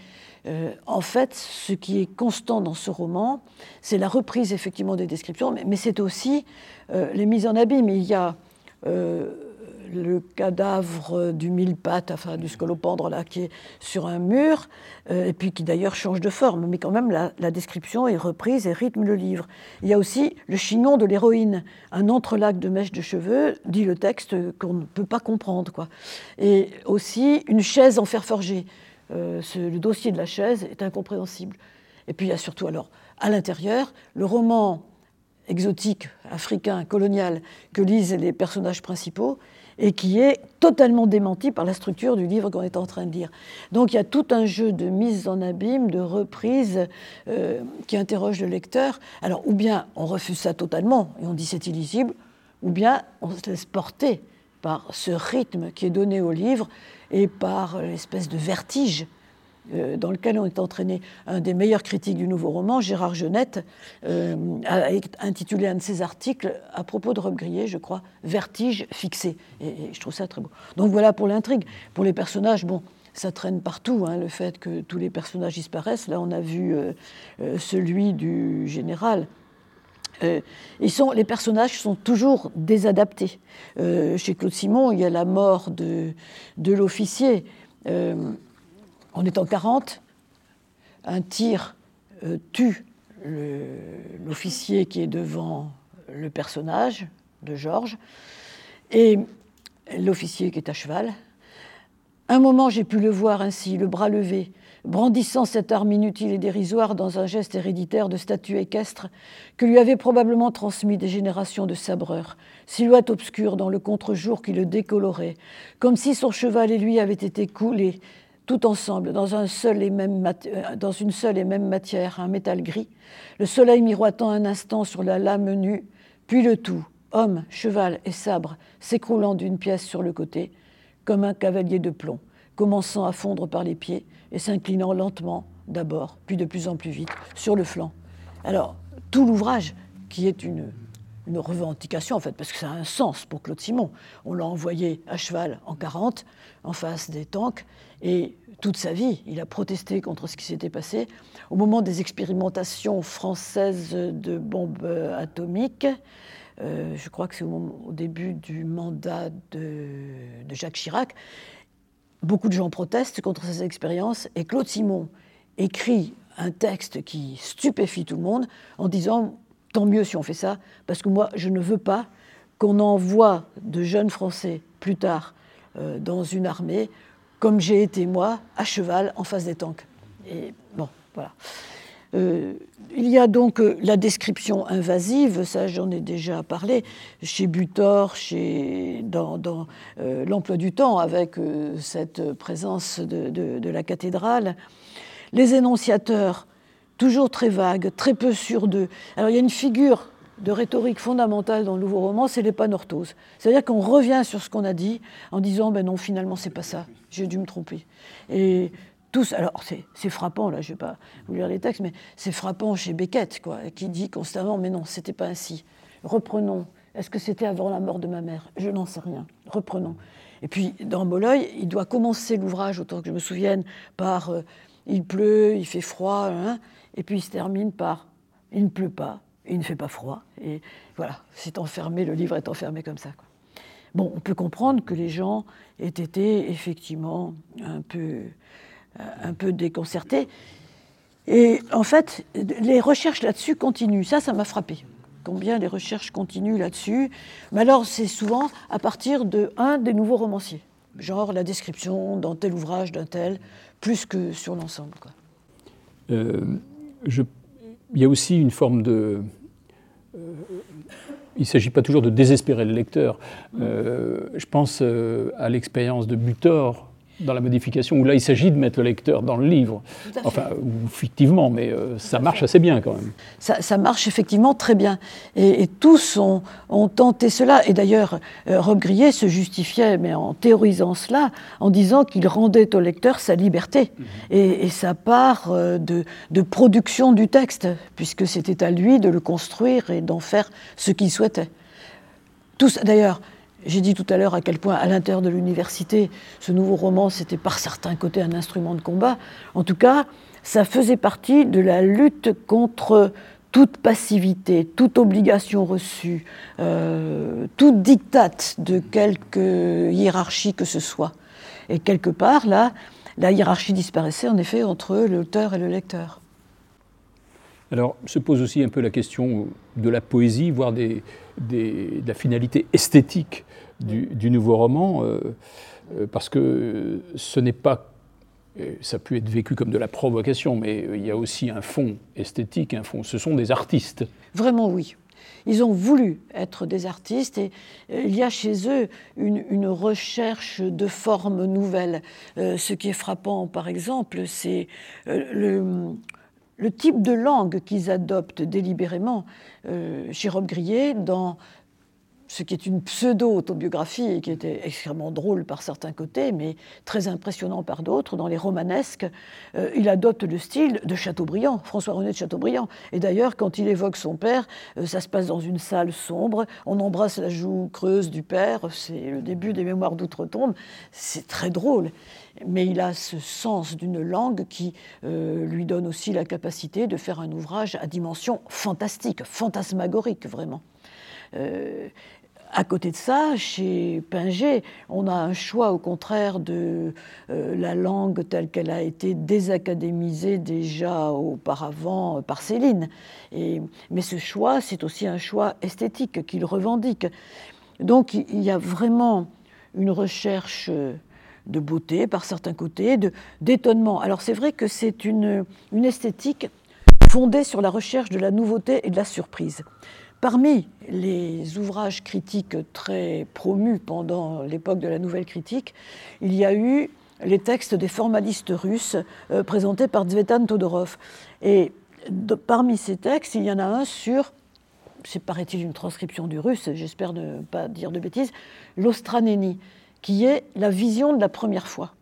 euh, en fait, ce qui est constant dans ce roman, c'est la reprise effectivement des descriptions, mais, c'est aussi euh, les mises en abîme. Il y a le cadavre du mille pattes, enfin du scolopendre là, qui est sur un mur, euh, et puis qui d'ailleurs change de forme, mais quand même la, description est reprise et rythme le livre. Il y a aussi le chignon de l'héroïne, un entrelac de mèches de cheveux, dit le texte qu'on ne peut pas comprendre, quoi. Et aussi une chaise en fer forgé. Euh, le dossier de la chaise est incompréhensible. Et puis il y a surtout alors à l'intérieur le roman exotique, africain, colonial que lisent les personnages principaux et qui est totalement démenti par la structure du livre qu'on est en train de lire. Donc il y a tout un jeu de mise en abîme, de reprise euh, qui interroge le lecteur. Alors ou bien on refuse ça totalement et on dit c'est illisible, ou bien on se laisse porter par ce rythme qui est donné au livre et par l'espèce de vertige dans lequel on est entraîné. Un des meilleurs critiques du nouveau roman, Gérard Genette, euh, a intitulé un de ses articles à propos de Rob Grillet, je crois, Vertige fixé. Et, je trouve ça très beau. Donc voilà pour l'intrigue. Pour les personnages, bon, ça traîne partout, hein, le fait que tous les personnages disparaissent. Là, on a vu euh, celui du général. ils sont, les personnages sont toujours désadaptés. chez Claude Simon, il y a la mort de l'officier. On est en 40, un tir euh, tue l'officier qui est devant le personnage de Georges et l'officier qui est à cheval. Un moment, j'ai pu le voir ainsi, le bras levé, brandissant cette arme inutile et dérisoire dans un geste héréditaire de statue équestre que lui avaient probablement transmis des générations de sabreurs, silhouette obscure dans le contre-jour qui le décolorait, comme si son cheval et lui avaient été coulés tout ensemble, euh, dans une seule et même matière, un métal gris, le soleil miroitant un instant sur la lame nue, puis le tout, homme, cheval et sabre, s'écroulant d'une pièce sur le côté, comme un cavalier de plomb, commençant à fondre par les pieds et s'inclinant lentement d'abord, puis de plus en plus vite, sur le flanc. Alors, tout l'ouvrage, qui est une, une revendication, en fait, parce que ça a un sens pour Claude Simon. On l'a envoyé à cheval en 40, en face des tanks, et toute sa vie, il a protesté contre ce qui s'était passé. Au moment des expérimentations françaises de bombes atomiques, euh, je crois que c'est au, début du mandat de, de, Jacques Chirac, beaucoup de gens protestent contre ces expériences, et Claude Simon écrit un texte qui stupéfie tout le monde en disant tant mieux si on fait ça, parce que moi, je ne veux pas qu'on envoie de jeunes Français plus tard euh, dans une armée, comme j'ai été moi, à cheval en face des tanks. Et bon, voilà. Euh, il y a donc euh, la description invasive, ça j'en ai déjà parlé, chez Butor, chez, dans, l'emploi du temps, avec cette présence de, de, la cathédrale. Les énonciateurs, toujours très vagues, très peu sûrs d'eux. Alors il y a une figure de rhétorique fondamentale dans le nouveau roman, c'est l'épanorthose. C'est-à-dire qu'on revient sur ce qu'on a dit en disant ben non, finalement, c'est pas ça, j'ai dû me tromper. Et tous, alors c'est frappant, là, je vais pas vous lire les textes, mais c'est frappant chez Beckett, quoi, qui dit constamment mais non, c'était pas ainsi. Reprenons. Est-ce que c'était avant la mort de ma mère? Je n'en sais rien. Reprenons. Et puis, dans Molloy, il doit commencer l'ouvrage, autant que je me souvienne, par euh, il pleut, il fait froid, hein, et puis il se termine par il ne pleut pas, il ne fait pas froid. Et voilà, c'est enfermé, le livre est enfermé comme ça. Bon, on peut comprendre que les gens aient été effectivement un peu, un peu déconcertés. Et en fait, les recherches là-dessus continuent. Ça, ça m'a frappé. Combien les recherches continuent là-dessus. Mais alors, c'est souvent à partir de un des nouveaux romanciers. Genre la description dans tel ouvrage d'un tel, plus que sur l'ensemble. Euh, il y a aussi une forme de, euh, il ne s'agit pas toujours de désespérer le lecteur. Euh, je pense euh, à l'expérience de Butor dans la modification, où là il s'agit de mettre le lecteur dans le livre, enfin, ou fictivement, mais euh, ça marche assez bien quand même. Ça, marche effectivement très bien. Et, tous ont, tenté cela. Et d'ailleurs, euh, Rob Grillet se justifiait, mais en théorisant cela, en disant qu'il rendait au lecteur sa liberté mhm. et, sa part euh, de, de, production du texte, puisque c'était à lui de le construire et d'en faire ce qu'il souhaitait. Tous, d'ailleurs, j'ai dit tout à l'heure à quel point, à l'intérieur de l'université, ce nouveau roman, c'était par certains côtés un instrument de combat. En tout cas, ça faisait partie de la lutte contre toute passivité, toute obligation reçue, euh, toute dictate de quelque hiérarchie que ce soit. Et quelque part, là, la hiérarchie disparaissait en effet entre l'auteur et le lecteur. Alors, se pose aussi un peu la question de la poésie, voire des, de la finalité esthétique du, nouveau roman, euh, euh, parce que ce n'est pas ça a pu être vécu comme de la provocation, mais il y a aussi un fond esthétique, un fond. Ce sont des artistes. Vraiment, oui. Ils ont voulu être des artistes et euh, il y a chez eux une, recherche de formes nouvelles. ce qui est frappant, par exemple, c'est le, le type de langue qu'ils adoptent délibérément. Euh, chez Rob dans ce qui est une pseudo-autobiographie qui était extrêmement drôle par certains côtés, mais très impressionnant par d'autres, dans les romanesques, euh, il adopte le style de Chateaubriand, François-René de Chateaubriand. Et d'ailleurs, quand il évoque son père, euh, ça se passe dans une salle sombre, on embrasse la joue creuse du père, c'est le début des Mémoires d'outre-tombe, c'est très drôle. Mais il a ce sens d'une langue qui euh, lui donne aussi la capacité de faire un ouvrage à dimension fantastique, fantasmagorique vraiment. À côté de ça, chez Pinget, on a un choix au contraire de euh, la langue telle qu'elle a été désacadémisée déjà auparavant par Céline. Mais ce choix, c'est aussi un choix esthétique qu'il revendique. Donc il y a vraiment une recherche de beauté par certains côtés, d'étonnement. Alors c'est vrai que c'est une, une esthétique fondée sur la recherche de la nouveauté et de la surprise. Parmi les ouvrages critiques très promus pendant l'époque de la nouvelle critique, il y a eu les textes des formalistes russes euh, présentés par Zvetan Todorov. Et parmi ces textes, il y en a un sur, c'est paraît-il une transcription du russe, j'espère ne pas dire de bêtises, l'Ostranénie, qui est la vision de la première fois.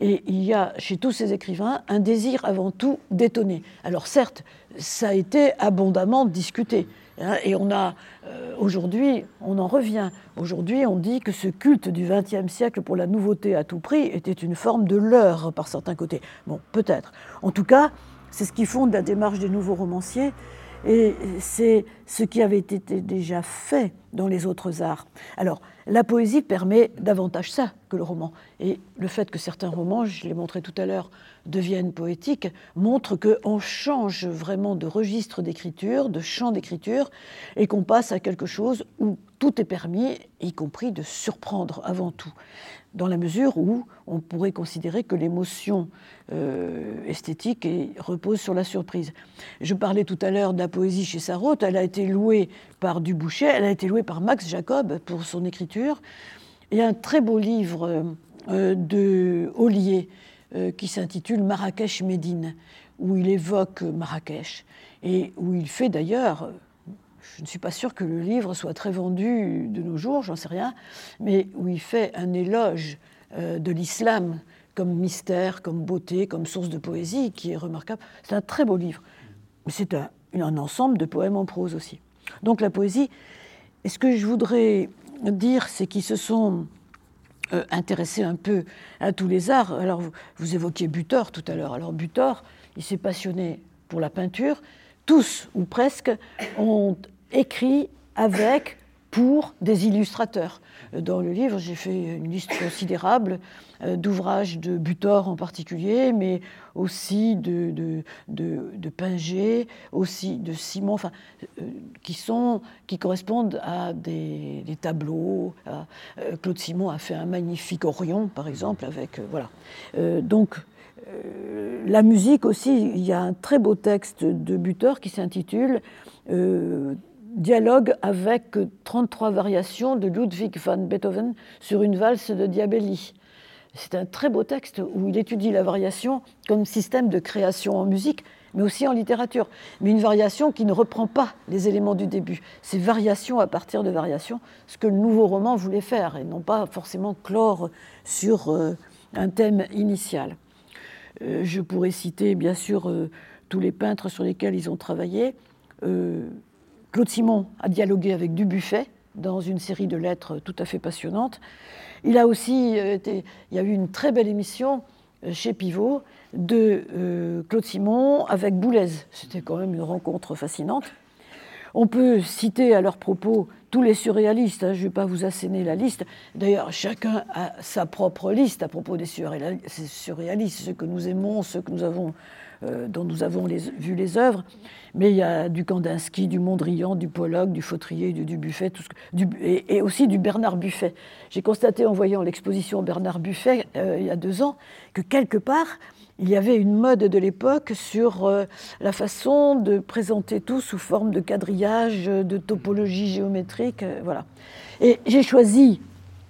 Et il y a chez tous ces écrivains un désir avant tout d'étonner. Alors certes, ça a été abondamment discuté. Hein, et on a, euh, aujourd'hui, on en revient. Aujourd'hui, on dit que ce culte du XXe siècle pour la nouveauté à tout prix était une forme de leurre par certains côtés. Bon, peut-être. En tout cas, c'est ce qui fonde la démarche des nouveaux romanciers. Et c'est ce qui avait été déjà fait dans les autres arts. Alors, la poésie permet davantage ça que le roman. Et le fait que certains romans, je l'ai montré tout à l'heure, deviennent poétiques, montre qu'on change vraiment de registre d'écriture, de champ d'écriture, et qu'on passe à quelque chose où tout est permis, y compris de surprendre avant tout dans la mesure où on pourrait considérer que l'émotion euh, esthétique repose sur la surprise. Je parlais tout à l'heure de la poésie chez Sarraute, elle a été louée par Dubouchet, elle a été louée par Max Jacob pour son écriture. Il y a un très beau livre euh, de Ollier euh, qui s'intitule Marrakech Médine, où il évoque Marrakech et où il fait d'ailleurs je ne suis pas sûre que le livre soit très vendu de nos jours, j'en sais rien, mais où il fait un éloge euh, de l'islam comme mystère, comme beauté, comme source de poésie, qui est remarquable. C'est un très beau livre. C'est un, ensemble de poèmes en prose aussi. Donc la poésie, et ce que je voudrais dire, c'est qu'ils se sont euh, intéressés un peu à tous les arts. Alors vous, vous évoquiez Butor tout à l'heure. Alors Butor, il s'est passionné pour la peinture. Tous, ou presque, ont écrit avec, pour des illustrateurs. Dans le livre, j'ai fait une liste considérable euh, d'ouvrages de Butor en particulier, mais aussi de, de, de, Pinget, aussi de Simon, enfin, euh, qui, sont, qui correspondent à des, tableaux. Euh, Claude Simon a fait un magnifique Orion, par exemple, avec. voilà. donc, la musique aussi, il y a un très beau texte de Butor qui s'intitule dialogue avec 33 variations de Ludwig van Beethoven sur une valse de Diabelli. C'est un très beau texte où il étudie la variation comme système de création en musique, mais aussi en littérature. Mais une variation qui ne reprend pas les éléments du début. C'est variation à partir de variation, ce que le nouveau roman voulait faire, et non pas forcément clore sur euh, un thème initial. Euh, je pourrais citer bien sûr euh, tous les peintres sur lesquels ils ont travaillé. Claude Simon a dialogué avec Dubuffet dans une série de lettres tout à fait passionnantes. Il a aussi euh, été, il y a eu une très belle émission euh, chez Pivot de euh, Claude Simon avec Boulez. C'était quand même une rencontre fascinante. On peut citer à leur propos tous les surréalistes. Hein, je ne vais pas vous asséner la liste. D'ailleurs, chacun a sa propre liste à propos des surréalistes, ceux que nous aimons, ceux que nous avons dont nous avons vu les œuvres, mais il y a du Kandinsky, du Mondrian, du Pollock, du Fautrier, du Dubuffet, tout et, aussi du Bernard Buffet. J'ai constaté en voyant l'exposition Bernard Buffet euh, il y a deux ans que quelque part, il y avait une mode de l'époque sur euh, la façon de présenter tout sous forme de quadrillage, de topologie géométrique, voilà. Et j'ai choisi,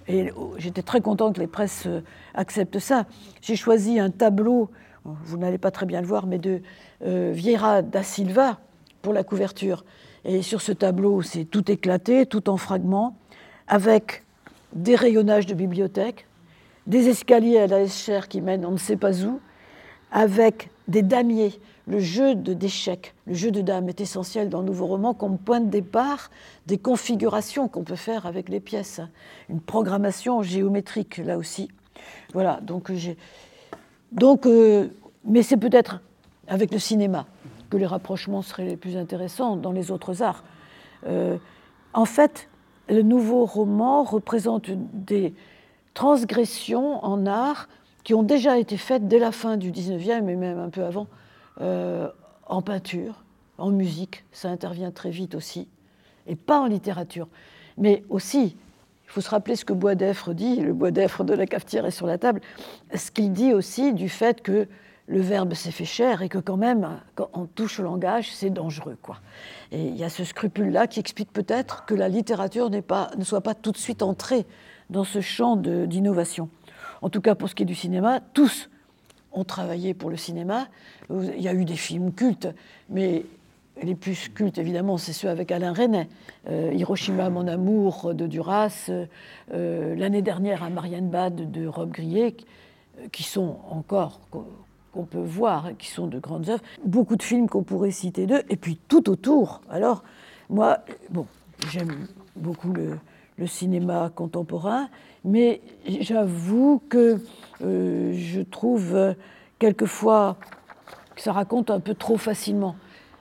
et j'étais très content que les presses acceptent ça, j'ai choisi un tableau vous n'allez pas très bien le voir, mais de euh, Vieira da Silva pour la couverture. Et sur ce tableau, c'est tout éclaté, tout en fragments, avec des rayonnages de bibliothèque, des escaliers à la SCHR qui mènent on ne sait pas où, avec des damiers. Le jeu d'échecs, le jeu de dames est essentiel dans le nouveau roman comme point de départ des configurations qu'on peut faire avec les pièces. Une programmation géométrique, là aussi. Voilà, donc j'ai donc, euh, mais c'est peut-être avec le cinéma que les rapprochements seraient les plus intéressants dans les autres arts. Euh, en fait, le nouveau roman représente des transgressions en art qui ont déjà été faites dès la fin du 19e et même un peu avant, euh, en peinture, en musique, ça intervient très vite aussi, et pas en littérature, mais aussi il faut se rappeler ce que Boisdeffre dit, le Boisdeffre de la cafetière est sur la table, ce qu'il dit aussi du fait que le verbe s'est fait cher et que quand même, quand on touche au langage, c'est dangereux. Quoi. Et il y a ce scrupule-là qui explique peut-être que la littérature pas, ne soit pas tout de suite entrée dans ce champ d'innovation. En tout cas, pour ce qui est du cinéma, tous ont travaillé pour le cinéma. Il y a eu des films cultes, mais les plus cultes, évidemment, c'est ceux avec Alain Resnais. Euh, Hiroshima, mon amour de Duras, euh, l'année dernière à Marianne Bad de Rob Grillet. qui sont encore qu'on peut voir, qui sont de grandes œuvres, beaucoup de films qu'on pourrait citer d'eux, et puis tout autour. Alors, moi, bon, j'aime beaucoup le, cinéma contemporain, mais j'avoue que euh, je trouve euh, quelquefois que ça raconte un peu trop facilement.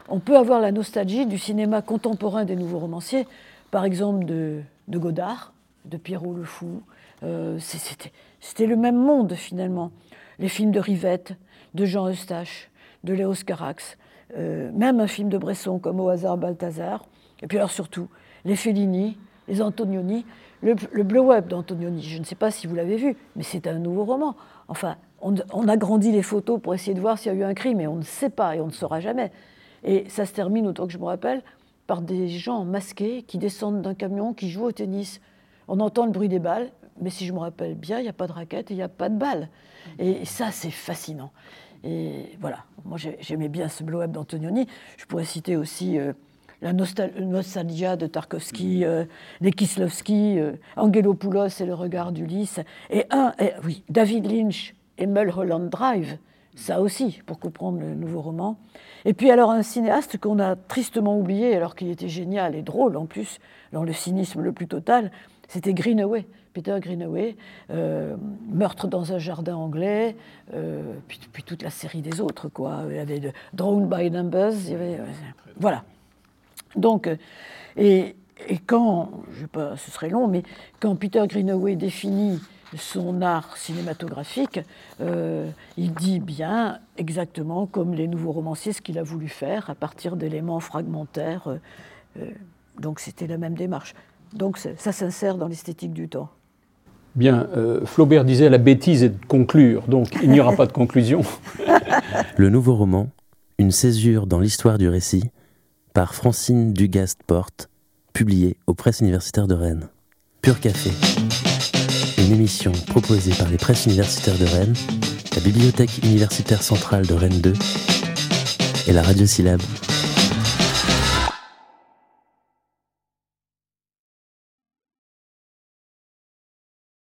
On peut avoir la nostalgie du cinéma contemporain des nouveaux romanciers, par exemple de, Godard, de Pierrot le Fou. Euh, c'était le même monde finalement. Les films de Rivette, de Jean Eustache, de Léos Carax, même un film de Bresson comme Au hasard Balthazar, et puis alors surtout les Fellini, les Antonioni, le, Bleu Web d'Antonioni. Je ne sais pas si vous l'avez vu, mais c'est un nouveau roman. Enfin, on, on agrandit les photos pour essayer de voir s'il y a eu un crime, mais on ne sait pas et on ne saura jamais. Et ça se termine, autant que je me rappelle, par des gens masqués qui descendent d'un camion, qui jouent au tennis. On entend le bruit des balles, mais si je me rappelle bien, il n'y a pas de raquette et il n'y a pas de balles. Et ça, c'est fascinant. Et voilà, moi j'aimais bien ce blow-up d'Antonioni. Je pourrais citer aussi euh, la nostalgia de Tarkovsky, euh, les euh, Angelopoulos et le regard d'Ulysse. Et un, oui, David Lynch et Mulholland Drive, ça aussi, pour comprendre le nouveau roman. Et puis alors un cinéaste qu'on a tristement oublié, alors qu'il était génial et drôle en plus, dans le cynisme le plus total, c'était Greenaway, Peter Greenaway, euh, Meurtre dans un jardin anglais, puis, puis, toute la série des autres, quoi. Il y avait Drawn by Numbers, il y avait, voilà. Donc, euh, et, quand, je sais pas, ce serait long, mais quand Peter Greenaway définit son art cinématographique, euh, il dit bien exactement comme les nouveaux romanciers ce qu'il a voulu faire à partir d'éléments fragmentaires. Euh, donc c'était la même démarche. Donc ça s'insère dans l'esthétique du temps. Bien, Flaubert disait la bêtise est de conclure, donc il n'y aura pas de conclusion. [laughs] Le nouveau roman, une césure dans l'histoire du récit, par Francine Dugast-Porte, publié aux presses universitaires de Rennes. Pur Café, une émission proposée par les presses universitaires de Rennes, la Bibliothèque universitaire centrale de Rennes 2 et la Radio Syllabe